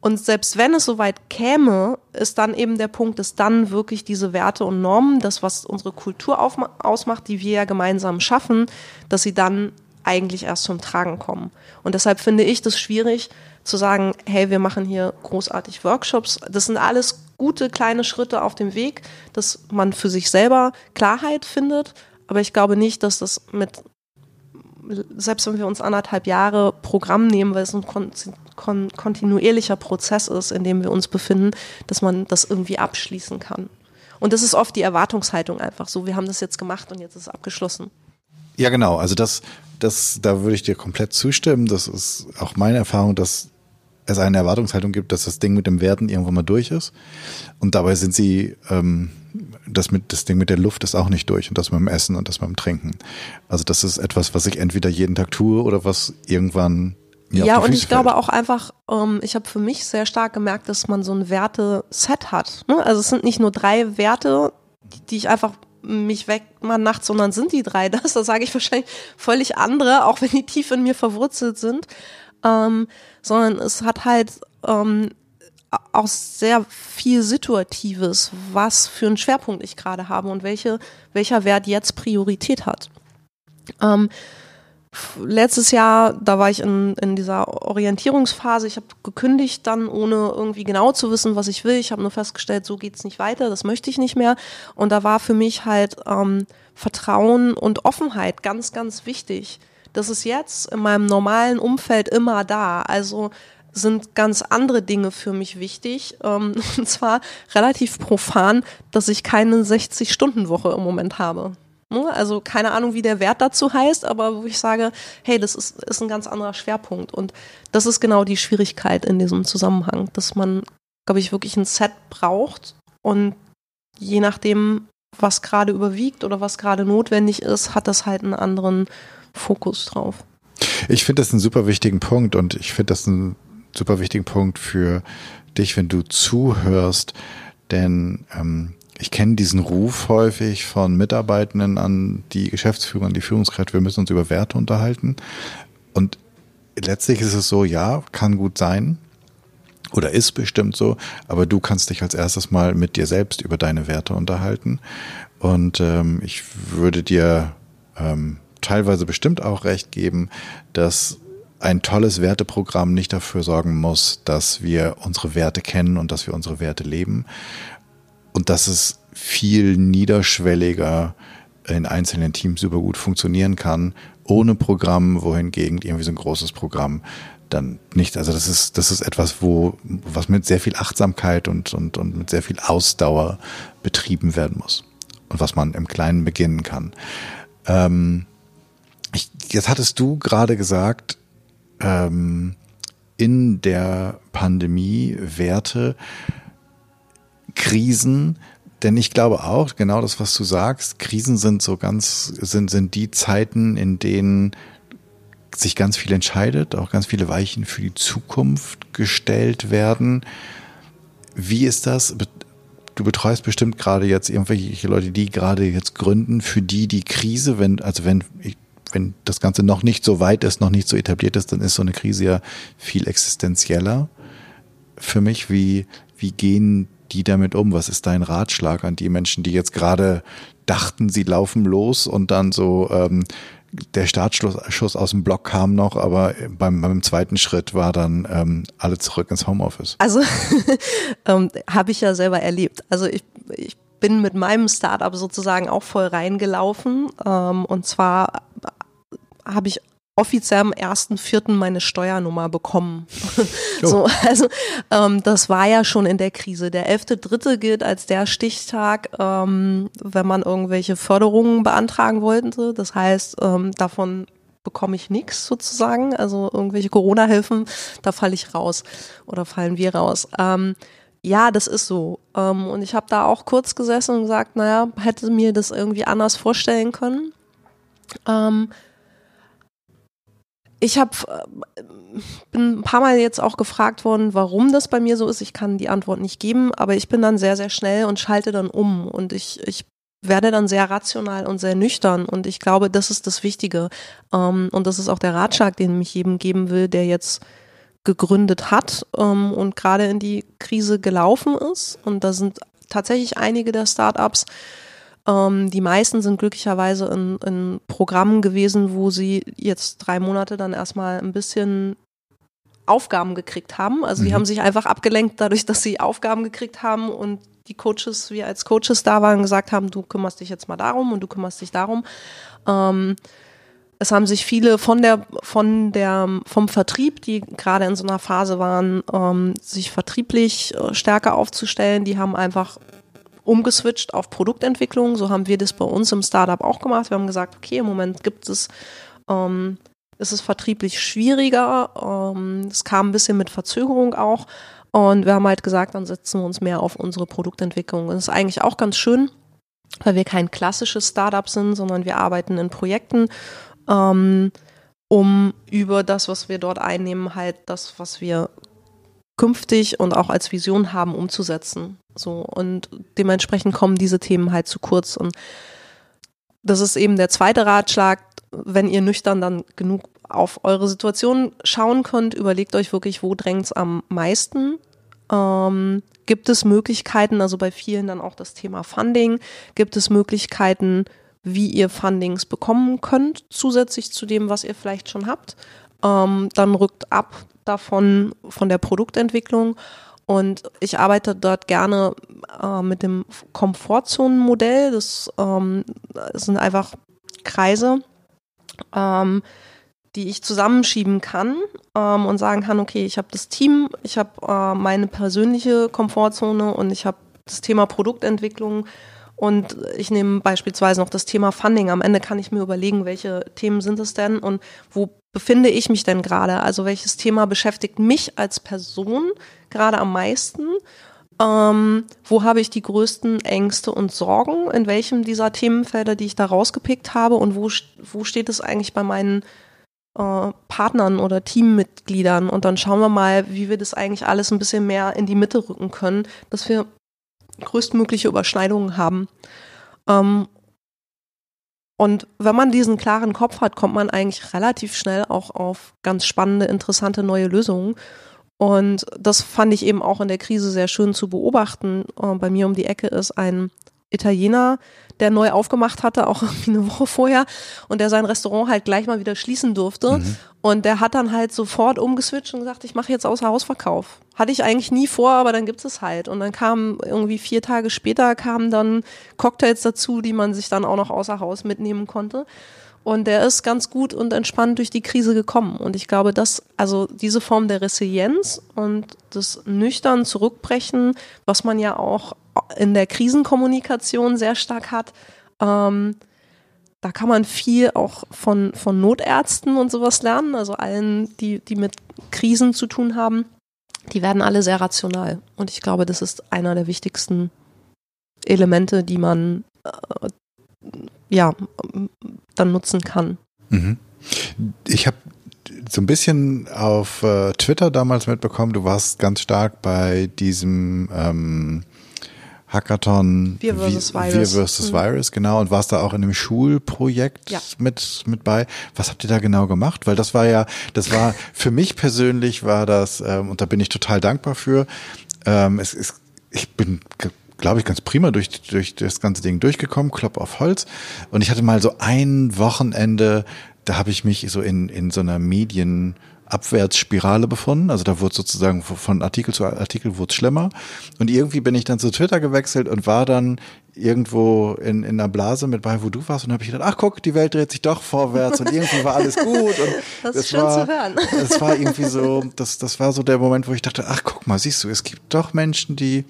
und selbst wenn es soweit käme, ist dann eben der Punkt, dass dann wirklich diese Werte und Normen, das, was unsere Kultur ausmacht, die wir ja gemeinsam schaffen, dass sie dann eigentlich erst zum Tragen kommen. Und deshalb finde ich das schwierig zu sagen, hey, wir machen hier großartig Workshops. Das sind alles gute kleine Schritte auf dem Weg, dass man für sich selber Klarheit findet. Aber ich glaube nicht, dass das mit selbst wenn wir uns anderthalb Jahre Programm nehmen, weil es ein kon kon kontinuierlicher Prozess ist, in dem wir uns befinden, dass man das irgendwie abschließen kann. Und das ist oft die Erwartungshaltung einfach so, wir haben das jetzt gemacht und jetzt ist es abgeschlossen. Ja, genau. Also das, das, da würde ich dir komplett zustimmen. Das ist auch meine Erfahrung, dass es eine Erwartungshaltung gibt, dass das Ding mit dem Werden irgendwann mal durch ist. Und dabei sind sie ähm, das mit das Ding mit der Luft ist auch nicht durch und das mit dem Essen und das mit dem Trinken. Also das ist etwas, was ich entweder jeden Tag tue oder was irgendwann mir ja, und ich fällt. glaube auch einfach, ähm, ich habe für mich sehr stark gemerkt, dass man so ein Werte-Set hat. Ne? Also es sind nicht nur drei Werte, die ich einfach mich weg mal nachts, sondern sind die drei das. Da sage ich wahrscheinlich völlig andere, auch wenn die tief in mir verwurzelt sind. Ähm, sondern es hat halt ähm, auch sehr viel Situatives, was für einen Schwerpunkt ich gerade habe und welche, welcher Wert jetzt Priorität hat. Ähm, letztes Jahr, da war ich in, in dieser Orientierungsphase, ich habe gekündigt dann, ohne irgendwie genau zu wissen, was ich will. Ich habe nur festgestellt, so geht's nicht weiter, das möchte ich nicht mehr. Und da war für mich halt ähm, Vertrauen und Offenheit ganz, ganz wichtig. Das ist jetzt in meinem normalen Umfeld immer da. Also sind ganz andere Dinge für mich wichtig. Ähm, <laughs> und zwar relativ profan, dass ich keine 60-Stunden-Woche im Moment habe. Ne? Also keine Ahnung, wie der Wert dazu heißt, aber wo ich sage, hey, das ist, ist ein ganz anderer Schwerpunkt. Und das ist genau die Schwierigkeit in diesem Zusammenhang, dass man, glaube ich, wirklich ein Set braucht und je nachdem, was gerade überwiegt oder was gerade notwendig ist, hat das halt einen anderen Fokus drauf. Ich finde das einen super wichtigen Punkt und ich finde das einen super wichtigen Punkt für dich, wenn du zuhörst, denn ähm, ich kenne diesen Ruf häufig von Mitarbeitenden an die Geschäftsführer, an die Führungskräfte, wir müssen uns über Werte unterhalten. Und letztlich ist es so, ja, kann gut sein oder ist bestimmt so, aber du kannst dich als erstes mal mit dir selbst über deine Werte unterhalten. Und ähm, ich würde dir ähm, teilweise bestimmt auch recht geben, dass ein tolles Werteprogramm nicht dafür sorgen muss, dass wir unsere Werte kennen und dass wir unsere Werte leben. Und dass es viel niederschwelliger in einzelnen Teams super gut funktionieren kann, ohne Programm, wohingegen irgendwie so ein großes Programm dann nicht. Also das ist, das ist etwas, wo, was mit sehr viel Achtsamkeit und, und, und mit sehr viel Ausdauer betrieben werden muss. Und was man im Kleinen beginnen kann. Ähm, ich Jetzt hattest du gerade gesagt, ähm, in der Pandemie Werte, Krisen, denn ich glaube auch, genau das, was du sagst, Krisen sind so ganz, sind, sind die Zeiten, in denen sich ganz viel entscheidet, auch ganz viele Weichen für die Zukunft gestellt werden. Wie ist das? Du betreust bestimmt gerade jetzt irgendwelche Leute, die gerade jetzt gründen, für die die Krise, wenn, also wenn, wenn das Ganze noch nicht so weit ist, noch nicht so etabliert ist, dann ist so eine Krise ja viel existenzieller. Für mich, wie, wie gehen die damit um? Was ist dein Ratschlag an die Menschen, die jetzt gerade dachten, sie laufen los und dann so ähm, der Startschuss aus dem Block kam noch, aber beim, beim zweiten Schritt war dann ähm, alle zurück ins Homeoffice. Also <laughs> ähm, habe ich ja selber erlebt. Also ich, ich bin mit meinem Startup sozusagen auch voll reingelaufen. Ähm, und zwar habe ich offiziell am ersten Vierten meine Steuernummer bekommen. Oh. <laughs> so, also ähm, das war ja schon in der Krise. Der elfte Dritte gilt als der Stichtag, ähm, wenn man irgendwelche Förderungen beantragen wollte. Das heißt, ähm, davon bekomme ich nichts sozusagen. Also irgendwelche Corona-Hilfen, da falle ich raus oder fallen wir raus. Ähm, ja, das ist so. Ähm, und ich habe da auch kurz gesessen und gesagt, naja, hätte mir das irgendwie anders vorstellen können. Ähm, ich habe äh, bin ein paar Mal jetzt auch gefragt worden, warum das bei mir so ist. Ich kann die Antwort nicht geben, aber ich bin dann sehr, sehr schnell und schalte dann um. Und ich, ich werde dann sehr rational und sehr nüchtern. Und ich glaube, das ist das Wichtige. Ähm, und das ist auch der Ratschlag, den ich jedem geben will, der jetzt gegründet hat ähm, und gerade in die Krise gelaufen ist. Und da sind tatsächlich einige der Startups, ähm, die meisten sind glücklicherweise in, in Programmen gewesen, wo sie jetzt drei Monate dann erstmal ein bisschen Aufgaben gekriegt haben. Also die mhm. haben sich einfach abgelenkt dadurch, dass sie Aufgaben gekriegt haben und die Coaches, wir als Coaches da waren, gesagt haben, du kümmerst dich jetzt mal darum und du kümmerst dich darum. Ähm, es haben sich viele von der, von der, vom Vertrieb, die gerade in so einer Phase waren, ähm, sich vertrieblich äh, stärker aufzustellen, die haben einfach umgeswitcht auf Produktentwicklung. So haben wir das bei uns im Startup auch gemacht. Wir haben gesagt, okay, im Moment gibt es, ähm, ist es vertrieblich schwieriger. Ähm, es kam ein bisschen mit Verzögerung auch. Und wir haben halt gesagt, dann setzen wir uns mehr auf unsere Produktentwicklung. Das ist eigentlich auch ganz schön, weil wir kein klassisches Startup sind, sondern wir arbeiten in Projekten, ähm, um über das, was wir dort einnehmen, halt das, was wir künftig und auch als Vision haben, umzusetzen. So und dementsprechend kommen diese Themen halt zu kurz. Und das ist eben der zweite Ratschlag, wenn ihr nüchtern dann genug auf eure Situation schauen könnt, überlegt euch wirklich, wo drängt es am meisten. Ähm, gibt es Möglichkeiten, also bei vielen dann auch das Thema Funding, gibt es Möglichkeiten, wie ihr Fundings bekommen könnt, zusätzlich zu dem, was ihr vielleicht schon habt. Ähm, dann rückt ab davon, von der Produktentwicklung und ich arbeite dort gerne äh, mit dem Komfortzonenmodell. Das, ähm, sind einfach Kreise, ähm, die ich zusammenschieben kann ähm, und sagen kann, okay, ich habe das Team, ich habe äh, meine persönliche Komfortzone und ich habe das Thema Produktentwicklung und ich nehme beispielsweise noch das Thema Funding. Am Ende kann ich mir überlegen, welche Themen sind es denn und wo befinde ich mich denn gerade? Also welches Thema beschäftigt mich als Person gerade am meisten? Ähm, wo habe ich die größten Ängste und Sorgen? In welchem dieser Themenfelder, die ich da rausgepickt habe? Und wo, wo steht es eigentlich bei meinen äh, Partnern oder Teammitgliedern? Und dann schauen wir mal, wie wir das eigentlich alles ein bisschen mehr in die Mitte rücken können, dass wir größtmögliche Überschneidungen haben. Ähm, und wenn man diesen klaren Kopf hat, kommt man eigentlich relativ schnell auch auf ganz spannende, interessante neue Lösungen. Und das fand ich eben auch in der Krise sehr schön zu beobachten. Äh, bei mir um die Ecke ist ein Italiener, der neu aufgemacht hatte, auch <laughs> irgendwie eine Woche vorher, und der sein Restaurant halt gleich mal wieder schließen durfte. Mhm. Und der hat dann halt sofort umgeswitcht und gesagt, ich mache jetzt außer Hausverkauf. Hatte ich eigentlich nie vor, aber dann gibt es halt. Und dann kam irgendwie vier Tage später kamen dann Cocktails dazu, die man sich dann auch noch außer Haus mitnehmen konnte. Und der ist ganz gut und entspannt durch die Krise gekommen. Und ich glaube, dass also diese Form der Resilienz und das nüchtern Zurückbrechen, was man ja auch in der Krisenkommunikation sehr stark hat, ähm, da kann man viel auch von, von Notärzten und sowas lernen, also allen, die, die mit Krisen zu tun haben. Die werden alle sehr rational. Und ich glaube, das ist einer der wichtigsten Elemente, die man äh, ja dann nutzen kann. Mhm. Ich habe so ein bisschen auf äh, Twitter damals mitbekommen, du warst ganz stark bei diesem ähm, Hackathon Wir versus Virus. Wir versus mhm. Virus, genau, und warst da auch in einem Schulprojekt ja. mit, mit bei. Was habt ihr da genau gemacht? Weil das war ja, das war <laughs> für mich persönlich war das, ähm, und da bin ich total dankbar für. Ähm, es ist, ich bin glaube ich, ganz prima durch, durch das ganze Ding durchgekommen, Klopp auf Holz. Und ich hatte mal so ein Wochenende, da habe ich mich so in, in so einer Medien, Abwärtsspirale befunden. Also da wurde sozusagen von Artikel zu Artikel wurde schlimmer. Und irgendwie bin ich dann zu Twitter gewechselt und war dann irgendwo in, in einer Blase mit bei, wo du warst und habe ich gedacht, ach guck, die Welt dreht sich doch vorwärts und irgendwie war alles gut. Und <laughs> das ist schön war, zu hören. <laughs> Das war irgendwie so, das, das war so der Moment, wo ich dachte, ach guck mal, siehst du, es gibt doch Menschen, die,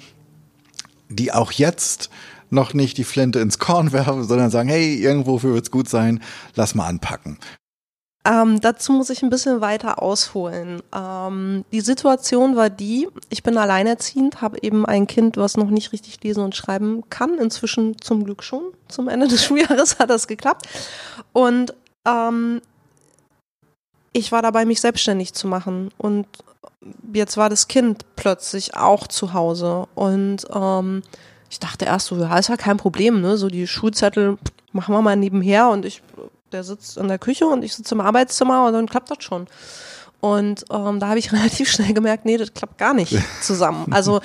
die auch jetzt noch nicht die Flinte ins Korn werfen, sondern sagen, hey, irgendwo wird es gut sein, lass mal anpacken. Ähm, dazu muss ich ein bisschen weiter ausholen. Ähm, die Situation war die, ich bin alleinerziehend, habe eben ein Kind, was noch nicht richtig lesen und schreiben kann. Inzwischen zum Glück schon. Zum Ende des <laughs> Schuljahres hat das geklappt. Und ähm, ich war dabei, mich selbstständig zu machen. Und jetzt war das Kind plötzlich auch zu Hause. Und ähm, ich dachte erst so, ja, ist ja kein Problem, ne? So die Schulzettel machen wir mal nebenher und ich der sitzt in der Küche und ich sitze im Arbeitszimmer und dann klappt das schon. Und ähm, da habe ich <laughs> relativ schnell gemerkt, nee, das klappt gar nicht <laughs> zusammen. Also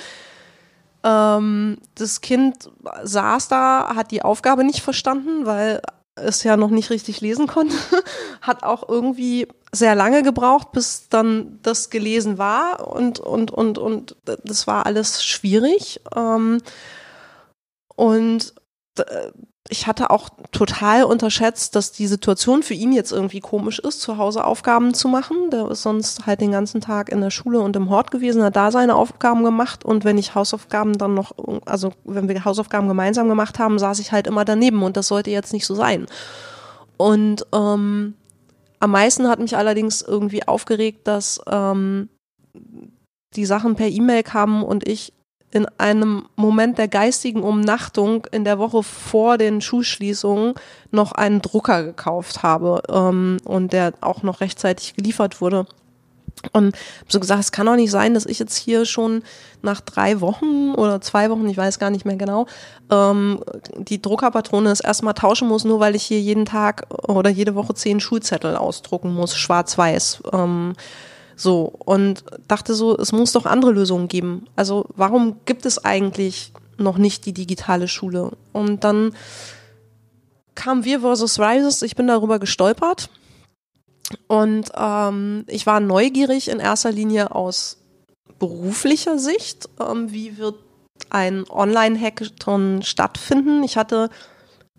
ähm, das Kind saß da, hat die Aufgabe nicht verstanden, weil es ja noch nicht richtig lesen konnte, <laughs> hat auch irgendwie sehr lange gebraucht, bis dann das gelesen war und und und und das war alles schwierig ähm, und ich hatte auch total unterschätzt, dass die Situation für ihn jetzt irgendwie komisch ist, zu Hause Aufgaben zu machen. Der ist sonst halt den ganzen Tag in der Schule und im Hort gewesen, hat da seine Aufgaben gemacht und wenn ich Hausaufgaben dann noch, also wenn wir Hausaufgaben gemeinsam gemacht haben, saß ich halt immer daneben und das sollte jetzt nicht so sein. Und ähm, am meisten hat mich allerdings irgendwie aufgeregt, dass ähm, die Sachen per E-Mail kamen und ich in einem Moment der geistigen Umnachtung in der Woche vor den Schulschließungen noch einen Drucker gekauft habe ähm, und der auch noch rechtzeitig geliefert wurde. Und so gesagt, es kann doch nicht sein, dass ich jetzt hier schon nach drei Wochen oder zwei Wochen, ich weiß gar nicht mehr genau, ähm, die Druckerpatrone das erstmal tauschen muss, nur weil ich hier jeden Tag oder jede Woche zehn Schulzettel ausdrucken muss, schwarz-weiß. Ähm, so, und dachte so, es muss doch andere Lösungen geben. Also warum gibt es eigentlich noch nicht die digitale Schule? Und dann kam Wir versus Rises, ich bin darüber gestolpert. Und ähm, ich war neugierig in erster Linie aus beruflicher Sicht. Ähm, wie wird ein Online-Hackathon stattfinden? Ich hatte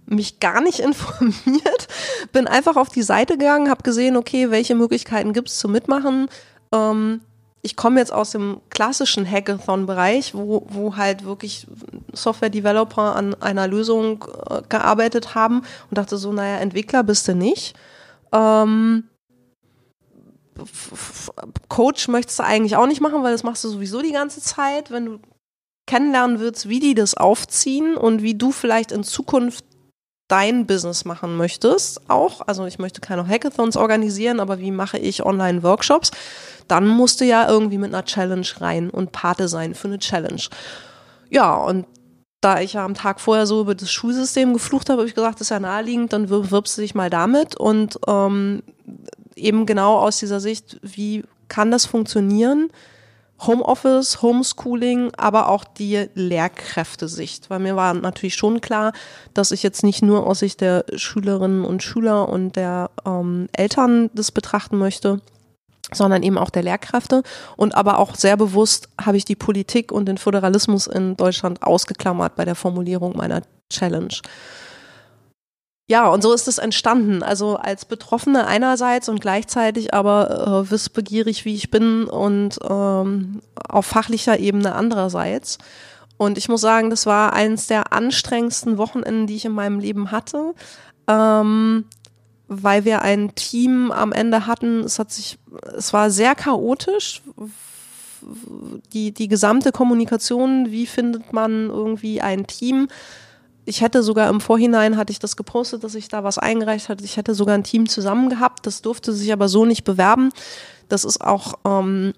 mich gar nicht <laughs> informiert, bin einfach auf die Seite gegangen, habe gesehen, okay, welche Möglichkeiten gibt es zu mitmachen, ähm, ich komme jetzt aus dem klassischen Hackathon-Bereich, wo, wo halt wirklich Software-Developer an einer Lösung äh, gearbeitet haben und dachte so, naja, Entwickler bist du nicht. Ähm, Coach möchtest du eigentlich auch nicht machen, weil das machst du sowieso die ganze Zeit. Wenn du kennenlernen willst, wie die das aufziehen und wie du vielleicht in Zukunft dein Business machen möchtest, auch, also ich möchte keine Hackathons organisieren, aber wie mache ich Online-Workshops, dann musst du ja irgendwie mit einer Challenge rein und Pate sein für eine Challenge. Ja, und da ich ja am Tag vorher so über das Schulsystem geflucht habe, habe ich gesagt, das ist ja naheliegend, dann wirbst du dich mal damit und ähm, eben genau aus dieser Sicht, wie kann das funktionieren? Homeoffice, Homeschooling, aber auch die Lehrkräftesicht. Weil mir war natürlich schon klar, dass ich jetzt nicht nur aus Sicht der Schülerinnen und Schüler und der ähm, Eltern das betrachten möchte, sondern eben auch der Lehrkräfte. Und aber auch sehr bewusst habe ich die Politik und den Föderalismus in Deutschland ausgeklammert bei der Formulierung meiner Challenge. Ja, und so ist es entstanden. Also als Betroffene einerseits und gleichzeitig aber äh, wissbegierig, wie ich bin und ähm, auf fachlicher Ebene andererseits. Und ich muss sagen, das war eines der anstrengendsten Wochenenden, die ich in meinem Leben hatte. ähm, weil wir ein Team am Ende hatten. Es hat sich, es war sehr chaotisch. Die, die gesamte Kommunikation, wie findet man irgendwie ein Team? Ich hätte sogar im Vorhinein, hatte ich das gepostet, dass ich da was eingereicht hatte. Ich hätte sogar ein Team zusammen gehabt. Das durfte sich aber so nicht bewerben. Das ist auch, ähm,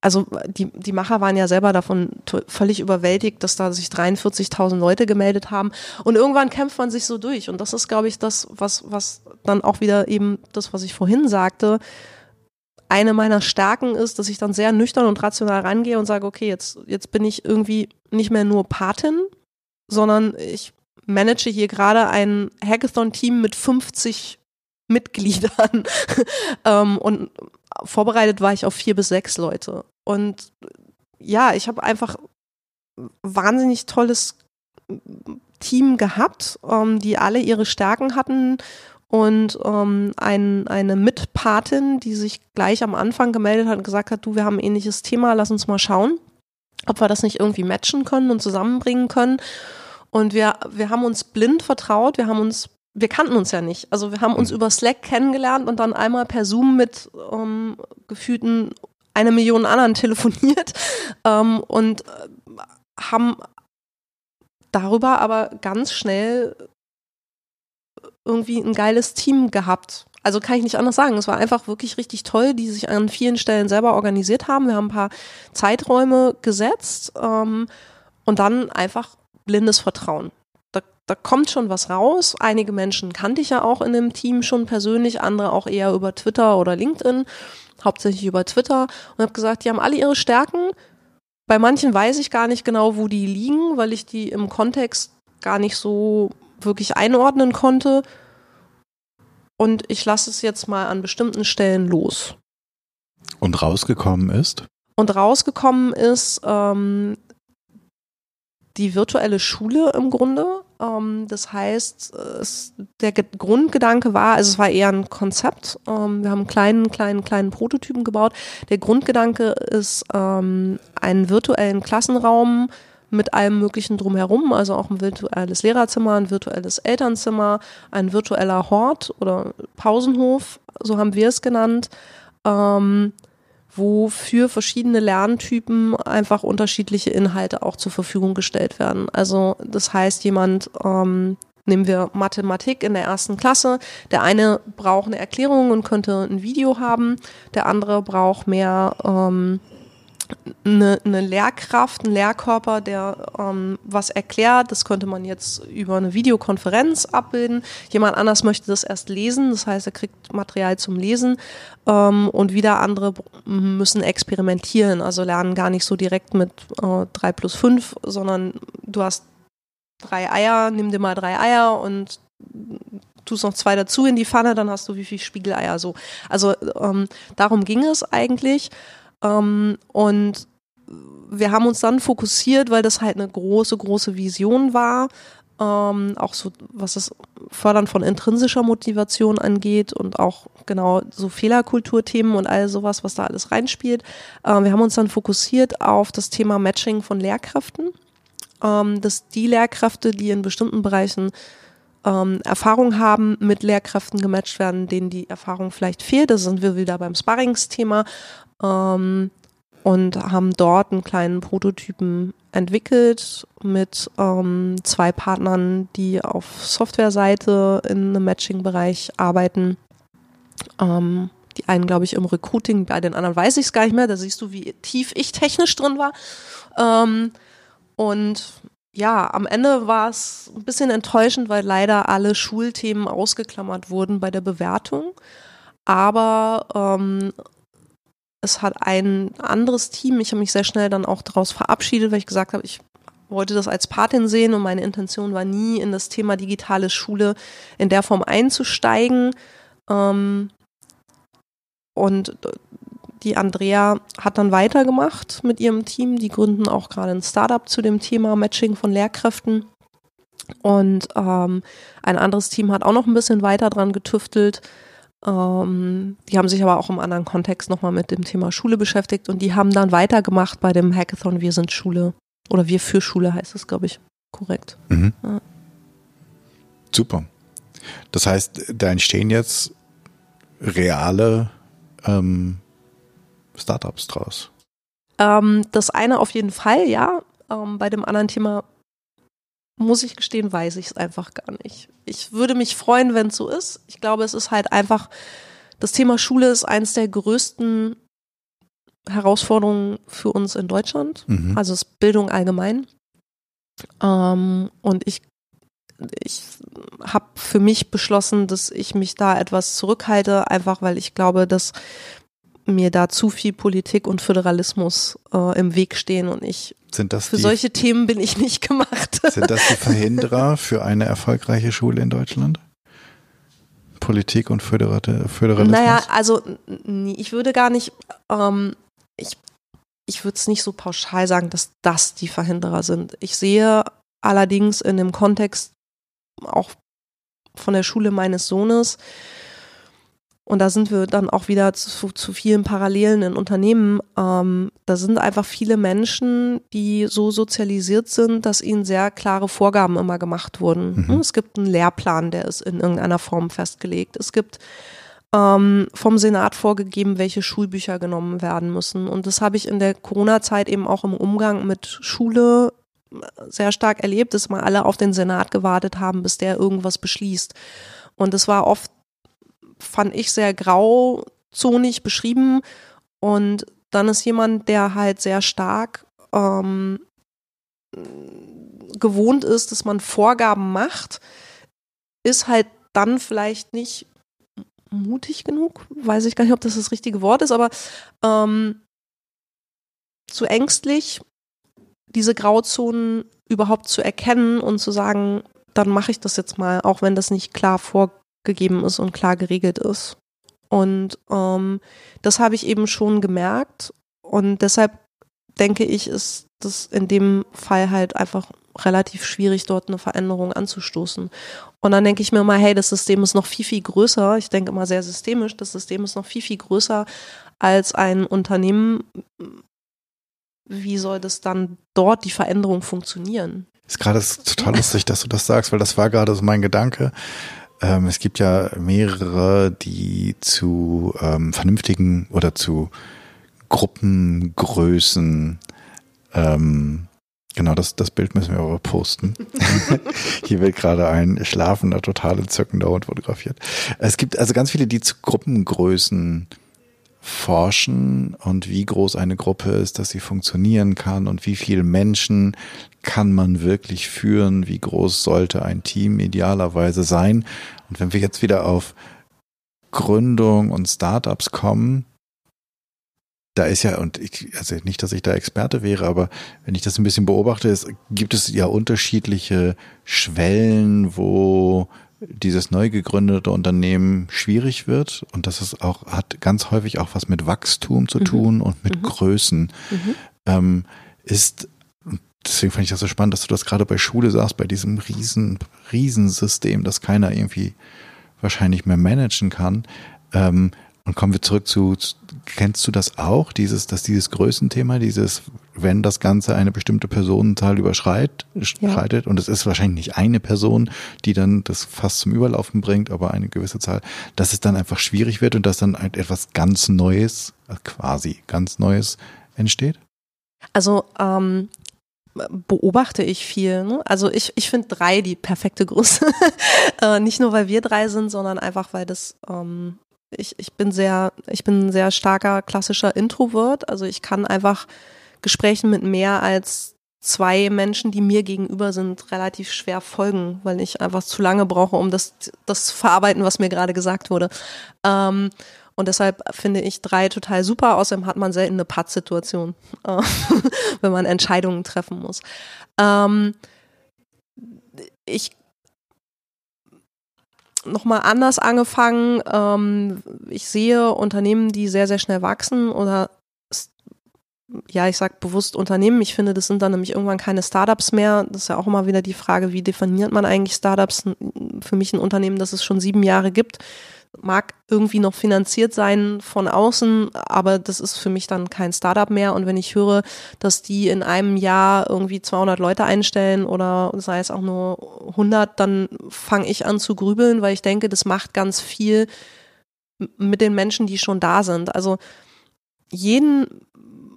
also die, die Macher waren ja selber davon völlig überwältigt, dass da sich 43.000 Leute gemeldet haben. Und irgendwann kämpft man sich so durch. Und das ist, glaube ich, das, was, was dann auch wieder eben das, was ich vorhin sagte, eine meiner Stärken ist, dass ich dann sehr nüchtern und rational rangehe und sage, okay, jetzt, jetzt bin ich irgendwie nicht mehr nur Patin, sondern ich manage hier gerade ein Hackathon-Team mit 50 Mitgliedern <laughs> ähm, und vorbereitet war ich auf vier bis sechs Leute. Und ja, ich habe einfach wahnsinnig tolles Team gehabt, ähm, die alle ihre Stärken hatten und ähm, ein, eine Mitpatin, die sich gleich am Anfang gemeldet hat und gesagt hat, du, wir haben ein ähnliches Thema, lass uns mal schauen, ob wir das nicht irgendwie matchen können und zusammenbringen können. Und wir, wir haben uns blind vertraut, wir haben uns wir kannten uns ja nicht. Also wir haben uns mhm. über Slack kennengelernt und dann einmal per Zoom mit ähm, gefühlten eine Million anderen <laughs> telefoniert ähm, und äh, haben darüber aber ganz schnell irgendwie ein geiles Team gehabt. Also kann ich nicht anders sagen. Es war einfach wirklich richtig toll, die sich an vielen Stellen selber organisiert haben. Wir haben ein paar Zeiträume gesetzt ähm, und dann einfach blindes Vertrauen da kommt schon was raus. Einige Menschen kannte ich ja auch in dem Team schon persönlich, andere auch eher über Twitter oder LinkedIn, hauptsächlich über Twitter und habe gesagt, die haben alle ihre Stärken. Bei manchen weiß ich gar nicht genau, wo die liegen, weil ich die im Kontext gar nicht so wirklich einordnen konnte. Und ich lasse es jetzt mal an bestimmten Stellen los. Und rausgekommen ist? Und rausgekommen ist ähm, die virtuelle Schule im Grunde. Ähm, das heißt, es, der Ge Grundgedanke war, also es war eher ein Konzept. Ähm, wir haben einen kleinen, kleinen, kleinen Prototypen gebaut. Der Grundgedanke ist ähm, einen virtuellen Klassenraum mit allem Möglichen drumherum, also auch ein virtuelles Lehrerzimmer, ein virtuelles Elternzimmer, ein virtueller Hort oder Pausenhof, so haben wir es genannt. Ähm, wo für verschiedene Lerntypen einfach unterschiedliche Inhalte auch zur Verfügung gestellt werden. Also das heißt, jemand ähm, Nehmen wir Mathematik in der ersten Klasse. Der eine braucht eine Erklärung und könnte ein Video haben. Der andere braucht mehr ähm, eine, eine Lehrkraft, ein Lehrkörper, der ähm, was erklärt. Das könnte man jetzt über eine Videokonferenz abbilden. Jemand anders möchte das erst lesen, das heißt, er kriegt Material zum Lesen. Ähm, und wieder andere müssen experimentieren, also lernen gar nicht so direkt mit äh, 3 plus 5, sondern du hast drei Eier, nimm dir mal drei Eier und tust noch zwei dazu in die Pfanne, dann hast du wie viel Spiegeleier so. Also ähm, darum ging es eigentlich. Ähm, und wir haben uns dann fokussiert, weil das halt eine große, große Vision war. Ähm, auch so, was das Fördern von intrinsischer Motivation angeht und auch genau so Fehlerkulturthemen und all sowas, was da alles reinspielt. Ähm, wir haben uns dann fokussiert auf das Thema Matching von Lehrkräften, ähm, dass die Lehrkräfte, die in bestimmten Bereichen ähm, Erfahrung haben, mit Lehrkräften gematcht werden, denen die Erfahrung vielleicht fehlt. Da sind wir wieder beim Sparringsthema ähm, und haben dort einen kleinen Prototypen entwickelt mit ähm, zwei Partnern, die auf Softwareseite in einem Matching-Bereich arbeiten. Ähm, die einen, glaube ich, im Recruiting, bei den anderen weiß ich es gar nicht mehr. Da siehst du, wie tief ich technisch drin war. Ähm, und ja, am Ende war es ein bisschen enttäuschend, weil leider alle Schulthemen ausgeklammert wurden bei der Bewertung. Aber ähm, es hat ein anderes Team, ich habe mich sehr schnell dann auch daraus verabschiedet, weil ich gesagt habe, ich wollte das als Patin sehen und meine Intention war nie, in das Thema digitale Schule in der Form einzusteigen. Ähm, und die Andrea hat dann weitergemacht mit ihrem Team. Die gründen auch gerade ein Startup zu dem Thema Matching von Lehrkräften. Und ähm, ein anderes Team hat auch noch ein bisschen weiter dran getüftelt. Ähm, die haben sich aber auch im anderen Kontext nochmal mit dem Thema Schule beschäftigt und die haben dann weitergemacht bei dem Hackathon Wir sind Schule oder Wir für Schule heißt es, glaube ich, korrekt. Mhm. Ja. Super. Das heißt, da entstehen jetzt reale ähm, Startups draus. Ähm, das eine auf jeden Fall, ja. Ähm, bei dem anderen Thema muss ich gestehen, weiß ich es einfach gar nicht. Ich würde mich freuen, wenn es so ist. Ich glaube, es ist halt einfach, das Thema Schule ist eines der größten Herausforderungen für uns in Deutschland. Mhm. Also ist Bildung allgemein. Ähm, und ich, ich habe für mich beschlossen, dass ich mich da etwas zurückhalte, einfach weil ich glaube, dass mir da zu viel Politik und Föderalismus äh, im Weg stehen und ich Sind das für die, solche Themen bin ich nicht gemacht. sind das die <laughs> Verhinderer für eine erfolgreiche Schule in Deutschland? Politik und Föderate, Föderalismus? Naja, also ich würde gar nicht, ähm, ich, ich würde es nicht so pauschal sagen, dass das die Verhinderer sind. Ich sehe allerdings in dem Kontext auch von der Schule meines Sohnes, und da sind wir dann auch wieder zu, zu vielen Parallelen in Unternehmen. Ähm, da sind einfach viele Menschen, die so sozialisiert sind, dass ihnen sehr klare Vorgaben immer gemacht wurden. Mhm. Es gibt einen Lehrplan, der ist in irgendeiner Form festgelegt. Es gibt ähm, vom Senat vorgegeben, welche Schulbücher genommen werden müssen. Und das habe ich in der Corona-Zeit eben auch im Umgang mit Schule sehr stark erlebt, dass mal alle auf den Senat gewartet haben, bis der irgendwas beschließt. Und es war oft, fand ich, sehr grauzonig beschrieben. Und dann ist jemand, der halt sehr stark ähm, gewohnt ist, dass man Vorgaben macht, ist halt dann vielleicht nicht mutig genug, weiß ich gar nicht, ob das das richtige Wort ist, aber ähm, zu ängstlich, diese Grauzonen überhaupt zu erkennen und zu sagen, dann mache ich das jetzt mal, auch wenn das nicht klar vorgegeben ist und klar geregelt ist. Und ähm, das habe ich eben schon gemerkt und deshalb denke ich, ist das in dem Fall halt einfach relativ schwierig, dort eine Veränderung anzustoßen. Und dann denke ich mir immer, hey, das System ist noch viel, viel größer. Ich denke immer sehr systemisch, das System ist noch viel, viel größer als ein Unternehmen. Wie soll das dann dort die Veränderung funktionieren? Ist gerade total lustig, dass du das sagst, weil das war gerade so mein Gedanke. Ähm, es gibt ja mehrere, die zu ähm, vernünftigen oder zu Gruppengrößen, ähm, genau das, das Bild müssen wir aber posten. <laughs> Hier wird gerade ein schlafender, total entzückender Hund fotografiert. Es gibt also ganz viele, die zu Gruppengrößen forschen und wie groß eine Gruppe ist, dass sie funktionieren kann und wie viele Menschen kann man wirklich führen, wie groß sollte ein Team idealerweise sein. Und wenn wir jetzt wieder auf Gründung und Startups kommen, da ist ja, und ich, also nicht, dass ich da Experte wäre, aber wenn ich das ein bisschen beobachte, es gibt es ja unterschiedliche Schwellen, wo dieses neu gegründete Unternehmen schwierig wird und das ist auch, hat ganz häufig auch was mit Wachstum zu Mhm. tun und mit Mhm. Größen. Mhm. Ähm, ist, deswegen fand ich das so spannend, dass du das gerade bei Schule sagst, bei diesem riesen, Riesensystem, das keiner irgendwie wahrscheinlich mehr managen kann. Ähm, und kommen wir zurück zu, zu- kennst du das auch, dieses, dass dieses Größenthema, dieses, wenn das Ganze eine bestimmte Personenzahl überschreit, schreitet, und es ist wahrscheinlich nicht eine Person, die dann das fast zum Überlaufen bringt, aber eine gewisse Zahl, dass es dann einfach schwierig wird und dass dann halt etwas ganz Neues, äh, quasi ganz Neues entsteht? Also ähm, beobachte ich viel. Ne? Also ich, ich finde drei die perfekte Größe. <laughs> äh, nicht nur, weil wir drei sind, sondern einfach, weil das ähm, ich, ich bin sehr, ich bin ein sehr starker klassischer Introvert. Also ich kann einfach Gesprächen mit mehr als zwei Menschen, die mir gegenüber sind, relativ schwer folgen, weil ich einfach zu lange brauche, um das, das zu verarbeiten, was mir gerade gesagt wurde. Ähm, und deshalb finde ich drei total super. Außerdem hat man selten eine Pattsituation, <laughs> äh, wenn man Entscheidungen treffen muss. Ähm, ich nochmal anders angefangen. Ähm, ich sehe Unternehmen, die sehr, sehr schnell wachsen oder ja, ich sag bewusst Unternehmen. Ich finde, das sind dann nämlich irgendwann keine Startups mehr. Das ist ja auch immer wieder die Frage, wie definiert man eigentlich Startups? Für mich ein Unternehmen, das es schon sieben Jahre gibt, mag irgendwie noch finanziert sein von außen, aber das ist für mich dann kein Startup mehr. Und wenn ich höre, dass die in einem Jahr irgendwie 200 Leute einstellen oder sei es auch nur 100, dann fange ich an zu grübeln, weil ich denke, das macht ganz viel mit den Menschen, die schon da sind. Also jeden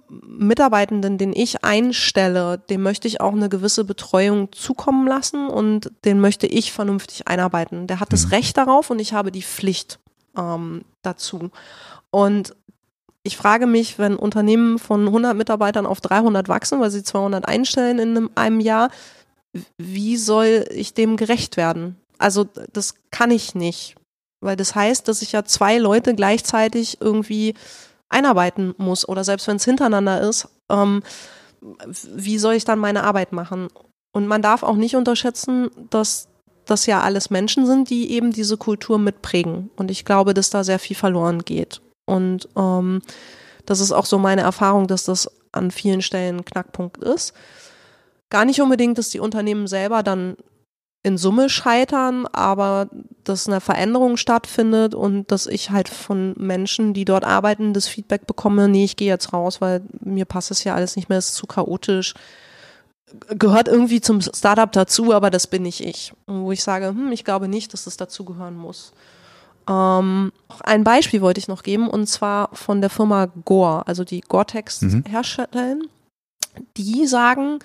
Mitarbeitenden, den ich einstelle, dem möchte ich auch eine gewisse Betreuung zukommen lassen und den möchte ich vernünftig einarbeiten. Der hat das mhm. Recht darauf und ich habe die Pflicht ähm, dazu. Und ich frage mich, wenn Unternehmen von 100 Mitarbeitern auf 300 wachsen, weil sie 200 einstellen in einem, einem Jahr, wie soll ich dem gerecht werden? Also das kann ich nicht, weil das heißt, dass ich ja zwei Leute gleichzeitig irgendwie einarbeiten muss oder selbst wenn es hintereinander ist, ähm, wie soll ich dann meine Arbeit machen? Und man darf auch nicht unterschätzen, dass das ja alles Menschen sind, die eben diese Kultur mitprägen. Und ich glaube, dass da sehr viel verloren geht. Und ähm, das ist auch so meine Erfahrung, dass das an vielen Stellen ein Knackpunkt ist. Gar nicht unbedingt, dass die Unternehmen selber dann in Summe scheitern, aber dass eine Veränderung stattfindet und dass ich halt von Menschen, die dort arbeiten, das Feedback bekomme, nee, ich gehe jetzt raus, weil mir passt es ja alles nicht mehr, es ist zu chaotisch. Gehört irgendwie zum Startup dazu, aber das bin nicht ich. Wo ich sage, hm, ich glaube nicht, dass das dazugehören muss. Ähm, ein Beispiel wollte ich noch geben und zwar von der Firma Gore, also die Gore-Tex mhm. herstellen. Die sagen,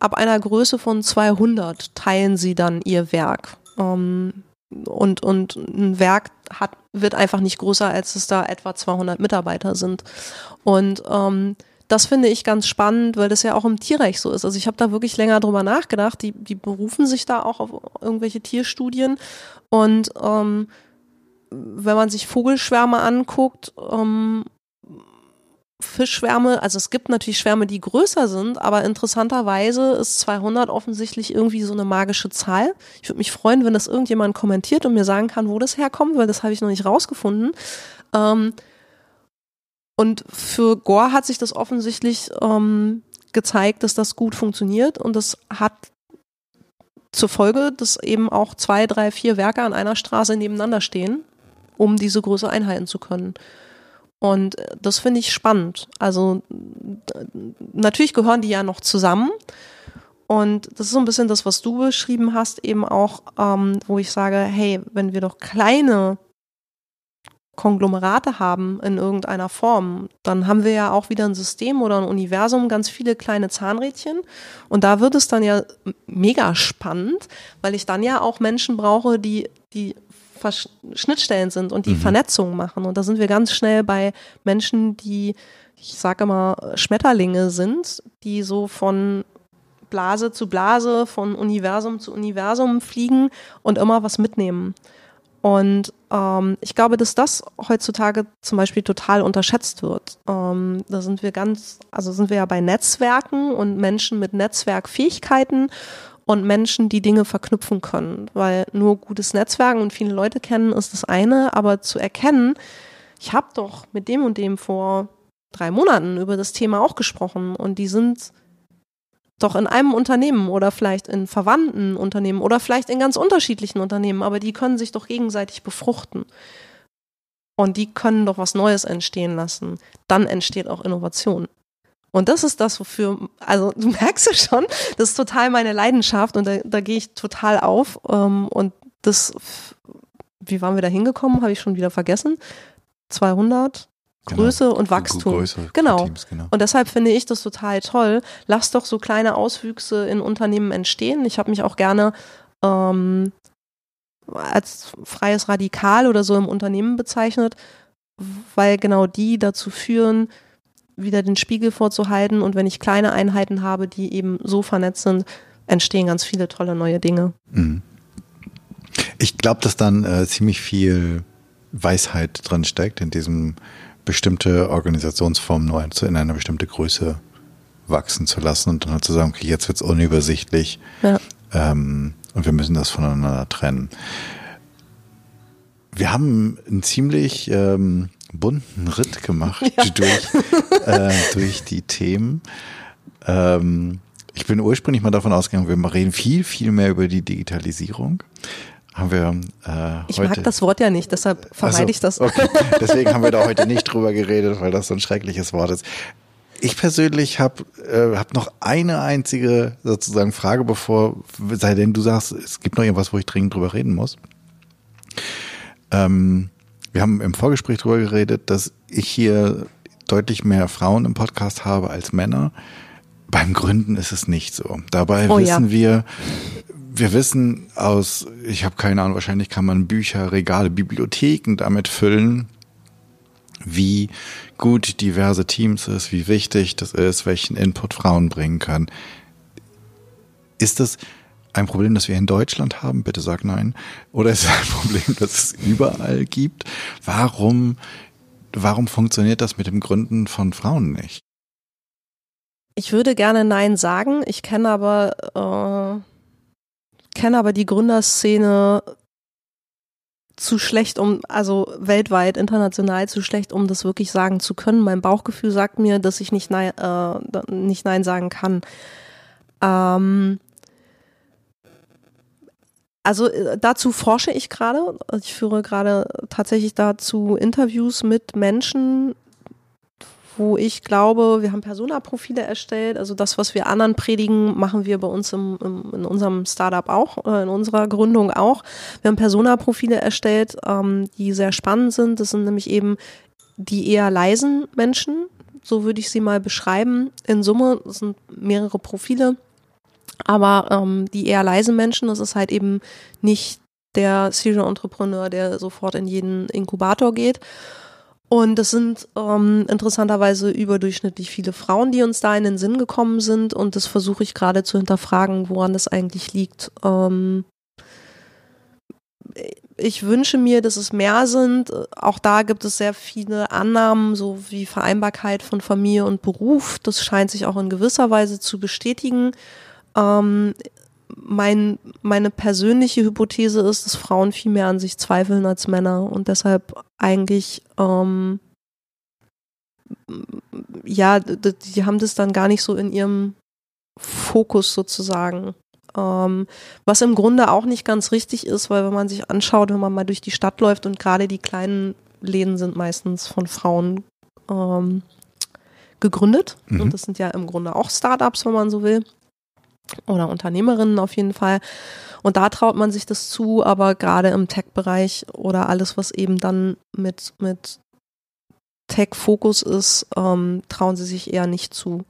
ab einer Größe von 200 teilen sie dann ihr Werk. Ähm, und, und ein Werk hat, wird einfach nicht größer, als es da etwa 200 Mitarbeiter sind. Und ähm, das finde ich ganz spannend, weil das ja auch im Tierrecht so ist. Also ich habe da wirklich länger drüber nachgedacht. Die, die berufen sich da auch auf irgendwelche Tierstudien. Und ähm, wenn man sich Vogelschwärme anguckt, ähm, Fischschwärme, also es gibt natürlich Schwärme, die größer sind, aber interessanterweise ist 200 offensichtlich irgendwie so eine magische Zahl. Ich würde mich freuen, wenn das irgendjemand kommentiert und mir sagen kann, wo das herkommt, weil das habe ich noch nicht rausgefunden. Ähm, und für Gore hat sich das offensichtlich ähm, gezeigt, dass das gut funktioniert und das hat zur Folge, dass eben auch zwei, drei, vier Werke an einer Straße nebeneinander stehen, um diese Größe einhalten zu können. Und äh, das finde ich spannend. Also natürlich gehören die ja noch zusammen. Und das ist so ein bisschen das, was du beschrieben hast, eben auch, ähm, wo ich sage, hey, wenn wir doch kleine Konglomerate haben in irgendeiner Form, dann haben wir ja auch wieder ein System oder ein Universum, ganz viele kleine Zahnrädchen. Und da wird es dann ja mega spannend, weil ich dann ja auch Menschen brauche, die, die Schnittstellen sind und die mhm. Vernetzung machen. Und da sind wir ganz schnell bei Menschen, die, ich sage immer, Schmetterlinge sind, die so von Blase zu Blase, von Universum zu Universum fliegen und immer was mitnehmen. Und ähm, ich glaube, dass das heutzutage zum Beispiel total unterschätzt wird. Ähm, da sind wir ganz, also sind wir ja bei Netzwerken und Menschen mit Netzwerkfähigkeiten und Menschen, die Dinge verknüpfen können. Weil nur gutes Netzwerken und viele Leute kennen ist das eine, aber zu erkennen, ich habe doch mit dem und dem vor drei Monaten über das Thema auch gesprochen und die sind doch in einem Unternehmen oder vielleicht in verwandten Unternehmen oder vielleicht in ganz unterschiedlichen Unternehmen, aber die können sich doch gegenseitig befruchten. Und die können doch was Neues entstehen lassen. Dann entsteht auch Innovation. Und das ist das, wofür, also <laughs> du merkst ja schon, das ist total meine Leidenschaft und da, da gehe ich total auf. Ähm, und das, wie waren wir da hingekommen, habe ich schon wieder vergessen. 200, genau. Größe genau. und Wachstum. Größe genau. Teams, genau. Und deshalb finde ich das total toll. Lass doch so kleine Auswüchse in Unternehmen entstehen. Ich habe mich auch gerne ähm, als freies Radikal oder so im Unternehmen bezeichnet, weil genau die dazu führen, wieder den Spiegel vorzuhalten. Und wenn ich kleine Einheiten habe, die eben so vernetzt sind, entstehen ganz viele tolle neue Dinge. Mhm. Ich glaube, dass dann äh, ziemlich viel Weisheit drin steckt, in diesem bestimmte Organisationsform nur in eine bestimmte Größe wachsen zu lassen und dann halt zu sagen, okay, jetzt wird es unübersichtlich ja. ähm, und wir müssen das voneinander trennen. Wir haben ein ziemlich ähm, bunten Ritt gemacht ja. durch, äh, durch die Themen. Ähm, ich bin ursprünglich mal davon ausgegangen, wir reden viel, viel mehr über die Digitalisierung, haben wir äh, Ich heute. mag das Wort ja nicht, deshalb vermeide Also, ich das. Okay, deswegen haben wir da heute nicht drüber geredet, weil das so ein schreckliches Wort ist. Ich persönlich habe äh, hab noch eine einzige sozusagen Frage, bevor, sei denn du sagst, es gibt noch irgendwas, wo ich dringend drüber reden muss. Ähm, wir haben im Vorgespräch drüber geredet, dass ich hier deutlich mehr Frauen im Podcast habe als Männer. Beim Gründen ist es nicht so. Dabei Oh ja. wissen wir, wir wissen aus, ich habe keine Ahnung, wahrscheinlich kann man Bücher, Regale, Bibliotheken damit füllen, wie gut diverse Teams ist, wie wichtig das ist, welchen Input Frauen bringen können. Ist das ein Problem, das wir in Deutschland haben? Bitte sag nein. Oder ist es ein <laughs> Problem, das es überall gibt? Warum, warum funktioniert das mit dem Gründen von Frauen nicht? Ich würde gerne Nein sagen. Ich kenne aber, äh, kenne aber die Gründerszene zu schlecht, um, also weltweit, international zu schlecht, um das wirklich sagen zu können. Mein Bauchgefühl sagt mir, dass ich nicht Nein, äh, nicht Nein sagen kann. Ähm, also äh, dazu forsche ich gerade. Also Ich führe gerade tatsächlich dazu Interviews mit Menschen, wo ich glaube, wir haben Persona-Profile erstellt. Also das, was wir anderen predigen, machen wir bei uns im, im, in unserem Startup auch, äh, in unserer Gründung auch. Wir haben Persona-Profile erstellt, ähm, die sehr spannend sind. Das sind nämlich eben die eher leisen Menschen, so würde ich sie mal beschreiben. In Summe sind mehrere Profile, aber ähm, die eher leisen Menschen, das ist halt eben nicht der Serial Entrepreneur, der sofort in jeden Inkubator geht. Und das sind ähm, interessanterweise überdurchschnittlich viele Frauen, die uns da in den Sinn gekommen sind. Und das versuche ich gerade zu hinterfragen, woran das eigentlich liegt. Ähm, ich wünsche mir, dass es mehr sind. Auch da gibt es sehr viele Annahmen, so wie Vereinbarkeit von Familie und Beruf. Das scheint sich auch in gewisser Weise zu bestätigen. Ähm, mein, meine persönliche Hypothese ist, dass Frauen viel mehr an sich zweifeln als Männer und deshalb eigentlich, ähm, ja, die haben das dann gar nicht so in ihrem Fokus sozusagen. Ähm, was im Grunde auch nicht ganz richtig ist, weil wenn man sich anschaut, wenn man mal durch die Stadt läuft und gerade die kleinen Läden sind meistens von Frauen ähm, gegründet Mhm. und das sind ja im Grunde auch Startups, wenn man so will oder Unternehmerinnen auf jeden Fall. Und da traut man sich das zu, aber gerade im Tech-Bereich oder alles, was eben dann mit, mit Tech-Fokus ist, ähm, trauen sie sich eher nicht zu.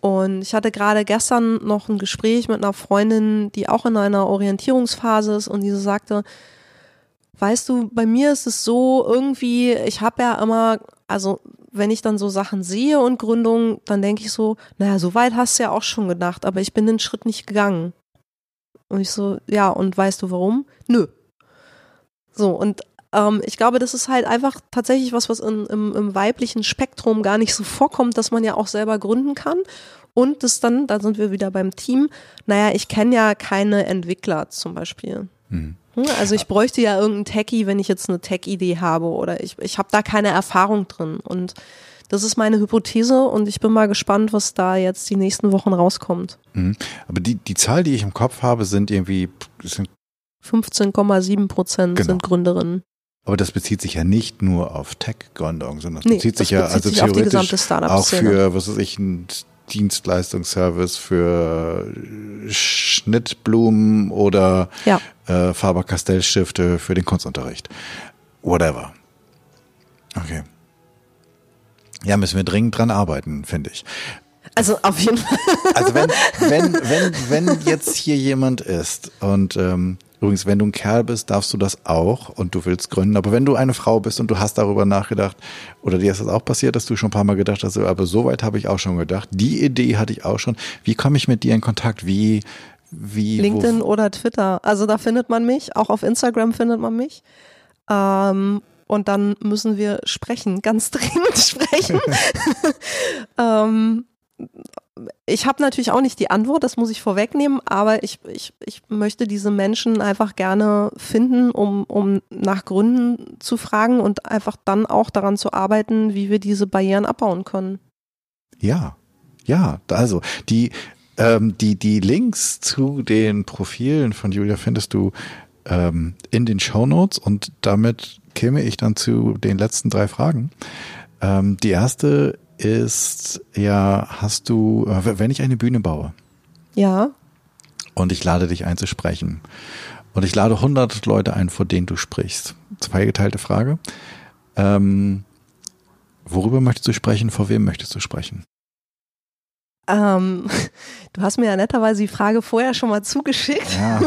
Und ich hatte gerade gestern noch ein Gespräch mit einer Freundin, die auch in einer Orientierungsphase ist und die so sagte, weißt du, bei mir ist es so irgendwie, ich habe ja immer, also wenn ich dann so Sachen sehe und Gründungen, dann denke ich so, naja, so weit hast du ja auch schon gedacht, aber ich bin den Schritt nicht gegangen. Und ich so, ja, und weißt du warum? Nö. So, und ähm, ich glaube, das ist halt einfach tatsächlich was, was in, im, im weiblichen Spektrum gar nicht so vorkommt, dass man ja auch selber gründen kann. Und das dann, da sind wir wieder beim Team, naja, ich kenne ja keine Entwickler zum Beispiel. Hm. Hm, Also ich bräuchte ja irgendeinen Techie, wenn ich jetzt eine Tech-Idee habe oder ich, ich habe da keine Erfahrung drin. Und das ist meine Hypothese und ich bin mal gespannt, was da jetzt die nächsten Wochen rauskommt. Mhm. Aber die, die Zahl, die ich im Kopf habe, sind irgendwie, sind, 15,7 Prozent Genau. sind Gründerinnen. aber das bezieht sich ja nicht nur auf Tech-Gründung, sondern das Nee, bezieht sich das ja bezieht also sich auf die theoretisch gesamte auch für, was weiß ich, ein Dienstleistungsservice für Schnittblumen oder Ja. äh, Faber-Castell-Stifte für den Kunstunterricht. Whatever. Okay. Ja, müssen wir dringend dran arbeiten, finde ich. Also auf jeden Fall. Also wenn, <laughs> wenn, wenn, wenn jetzt hier jemand ist und ähm, übrigens, wenn du ein Kerl bist, darfst du das auch und du willst gründen, aber wenn du eine Frau bist und du hast darüber nachgedacht, oder dir ist das auch passiert, dass du schon ein paar Mal gedacht hast, aber so weit habe ich auch schon gedacht, die Idee hatte ich auch schon, wie komme ich mit dir in Kontakt, wie, wie, LinkedIn wo, oder Twitter. Also da findet man mich. Auch auf Instagram findet man mich. Ähm, und dann müssen wir sprechen, ganz <laughs> dringend sprechen. <laughs> ähm, ich habe natürlich auch nicht die Antwort, das muss ich vorwegnehmen, aber ich, ich, ich möchte diese Menschen einfach gerne finden, um, um nach Gründen zu fragen und einfach dann auch daran zu arbeiten, wie wir diese Barrieren abbauen können. ja, ja, also die, ähm, die, die Links zu den Profilen von Julia findest du ähm, in den Show Notes und damit käme ich dann zu den letzten drei Fragen. Ähm, die erste ist ja, hast du, äh, wenn ich eine Bühne baue? Ja. Und ich lade dich ein zu sprechen. Und ich lade 100 Leute ein, vor denen du sprichst. Zweigeteilte Frage. Ähm, worüber möchtest du sprechen? Vor wem möchtest du sprechen? Ähm, <laughs> du hast mir ja netterweise die Frage vorher schon mal zugeschickt. Ja,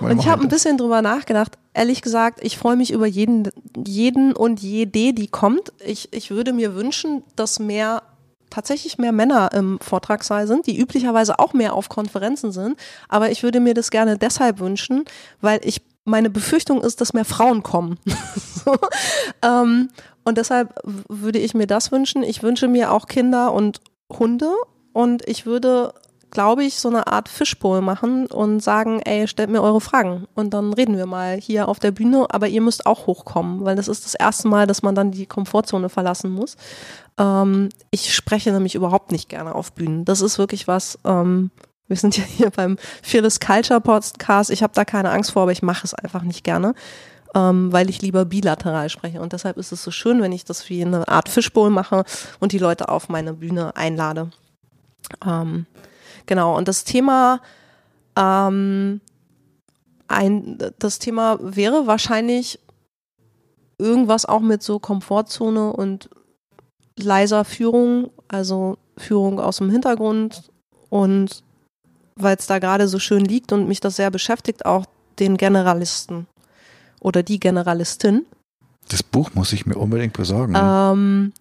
<laughs> und ich habe ein bisschen drüber nachgedacht. Ehrlich gesagt, ich freue mich über jeden, jeden und jede, die kommt. Ich, ich würde mir wünschen, dass mehr tatsächlich mehr Männer im Vortragssaal sind, die üblicherweise auch mehr auf Konferenzen sind. Aber ich würde mir das gerne deshalb wünschen, weil ich meine Befürchtung ist, dass mehr Frauen kommen. <laughs> so, ähm, und deshalb würde ich mir das wünschen. Ich wünsche mir auch Kinder und Hunde und ich würde, glaube ich, so eine Art Fishbowl machen und sagen, ey, stellt mir eure Fragen und dann reden wir mal hier auf der Bühne, aber ihr müsst auch hochkommen, weil das ist das erste Mal, dass man dann die Komfortzone verlassen muss. Ähm, ich spreche nämlich überhaupt nicht gerne auf Bühnen. Das ist wirklich was, ähm, wir sind ja hier beim Fearless Culture Podcast. Ich habe da keine Angst vor, aber ich mache es einfach nicht gerne, ähm, weil ich lieber bilateral spreche. Und deshalb ist es so schön, wenn ich das wie eine Art Fishbowl mache und die Leute auf meine Bühne einlade. Ähm, genau, und das Thema, ähm, ein, das Thema wäre wahrscheinlich irgendwas auch mit so Komfortzone und leiser Führung, also Führung aus dem Hintergrund und weil es da gerade so schön liegt und mich das sehr beschäftigt, auch den Generalisten oder die Generalistin. Das Buch muss ich mir unbedingt besorgen. Ähm,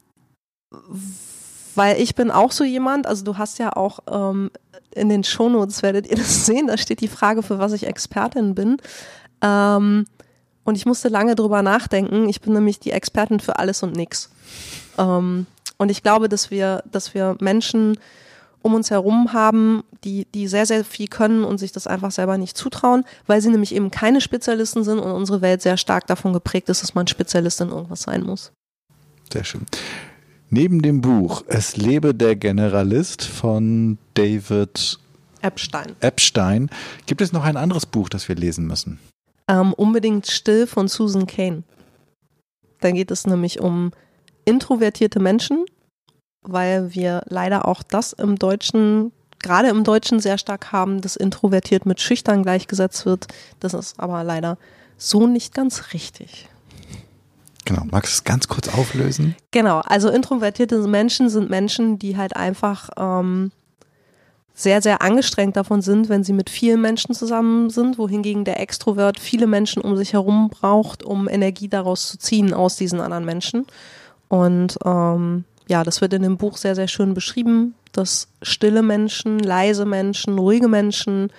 weil ich bin auch so jemand, also du hast ja auch ähm, in den Shownotes werdet ihr das <laughs> sehen, da steht die Frage, für was ich Expertin bin. Ähm, und ich musste lange drüber nachdenken. Ich bin nämlich die Expertin für alles und nichts. Ähm, und ich glaube, dass wir, dass wir Menschen um uns herum haben, die, die sehr, sehr viel können und sich das einfach selber nicht zutrauen, weil sie nämlich eben keine Spezialisten sind und unsere Welt sehr stark davon geprägt ist, dass man Spezialist in irgendwas sein muss. Sehr schön. Neben dem Buch Es lebe der Generalist von David Epstein. Epstein gibt es noch ein anderes Buch, das wir lesen müssen. Ähm, unbedingt Still von Susan Kane. Da geht es nämlich um introvertierte Menschen, weil wir leider auch das im Deutschen, gerade im Deutschen sehr stark haben, dass introvertiert mit schüchtern gleichgesetzt wird. Das ist aber leider so nicht ganz richtig. Genau, magst du es ganz kurz auflösen? Genau, also introvertierte Menschen sind Menschen, die halt einfach ähm, sehr, sehr angestrengt davon sind, wenn sie mit vielen Menschen zusammen sind, wohingegen der Extrovert viele Menschen um sich herum braucht, um Energie daraus zu ziehen aus diesen anderen Menschen. Und ähm, ja, das wird in dem Buch sehr, sehr schön beschrieben, dass stille Menschen, leise Menschen, ruhige Menschen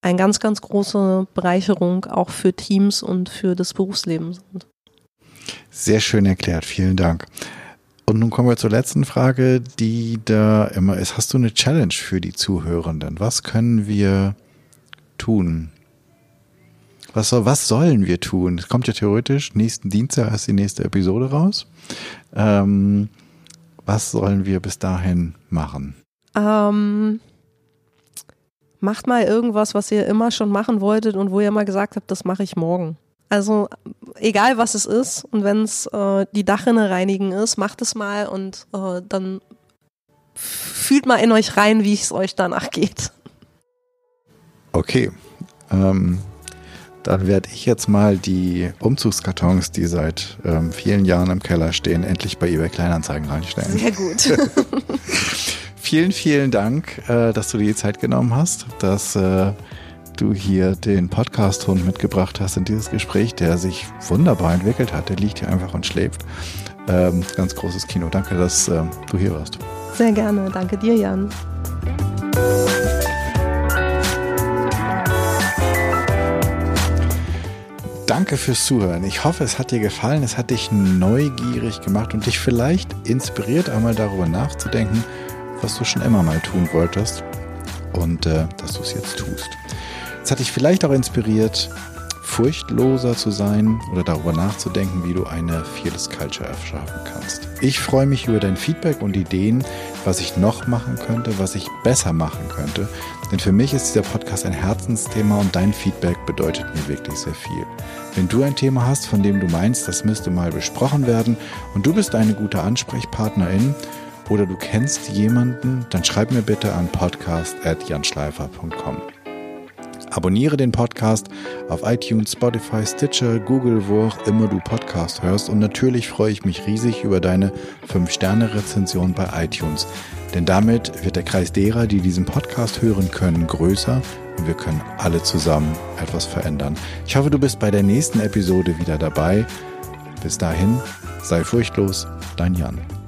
eine ganz, ganz große Bereicherung auch für Teams und für das Berufsleben sind. Sehr schön erklärt, vielen Dank. Und nun kommen wir zur letzten Frage, die da immer ist. Hast du eine Challenge für die Zuhörenden? Was können wir tun? Was, soll, was sollen wir tun? Es kommt ja theoretisch, nächsten Dienstag ist die nächste Episode raus. Ähm, was sollen wir bis dahin machen? Ähm, macht mal irgendwas, was ihr immer schon machen wolltet und wo ihr mal gesagt habt, das mache ich morgen. Also egal was es ist und wenn es äh, die Dachrinne reinigen ist, macht es mal und äh, dann fühlt mal in euch rein, wie es euch danach geht. Okay. Ähm, dann werde ich jetzt mal die Umzugskartons, die seit ähm, vielen Jahren im Keller stehen, endlich bei eBay Kleinanzeigen reinstellen. Sehr gut. <laughs> vielen, vielen Dank, äh, dass du dir die Zeit genommen hast, dass äh, du hier den Podcast-Hund mitgebracht hast in dieses Gespräch, der sich wunderbar entwickelt hat. Der liegt hier einfach und schläft. Ähm, ganz großes Kino. Danke, dass äh, du hier warst. Sehr gerne. Danke dir, Jan. Danke fürs Zuhören. Ich hoffe, es hat dir gefallen, es hat dich neugierig gemacht und dich vielleicht inspiriert, einmal darüber nachzudenken, was du schon immer mal tun wolltest und äh, dass du es jetzt tust. Es hat dich vielleicht auch inspiriert, furchtloser zu sein oder darüber nachzudenken, wie du eine Fearless Culture erschaffen kannst. Ich freue mich über dein Feedback und Ideen, was ich noch machen könnte, was ich besser machen könnte. Denn für mich ist dieser Podcast ein Herzensthema und dein Feedback bedeutet mir wirklich sehr viel. Wenn du ein Thema hast, von dem du meinst, das müsste mal besprochen werden und du bist eine gute Ansprechpartnerin oder du kennst jemanden, dann schreib mir bitte an podcast.janschleifer.com. Abonniere den Podcast auf iTunes, Spotify, Stitcher, Google, wo auch immer du Podcast hörst. Und natürlich freue ich mich riesig über deine 5-Sterne-Rezension bei iTunes. Denn damit wird der Kreis derer, die diesen Podcast hören können, größer und wir können alle zusammen etwas verändern. Ich hoffe, du bist bei der nächsten Episode wieder dabei. Bis dahin, sei furchtlos, dein Jan.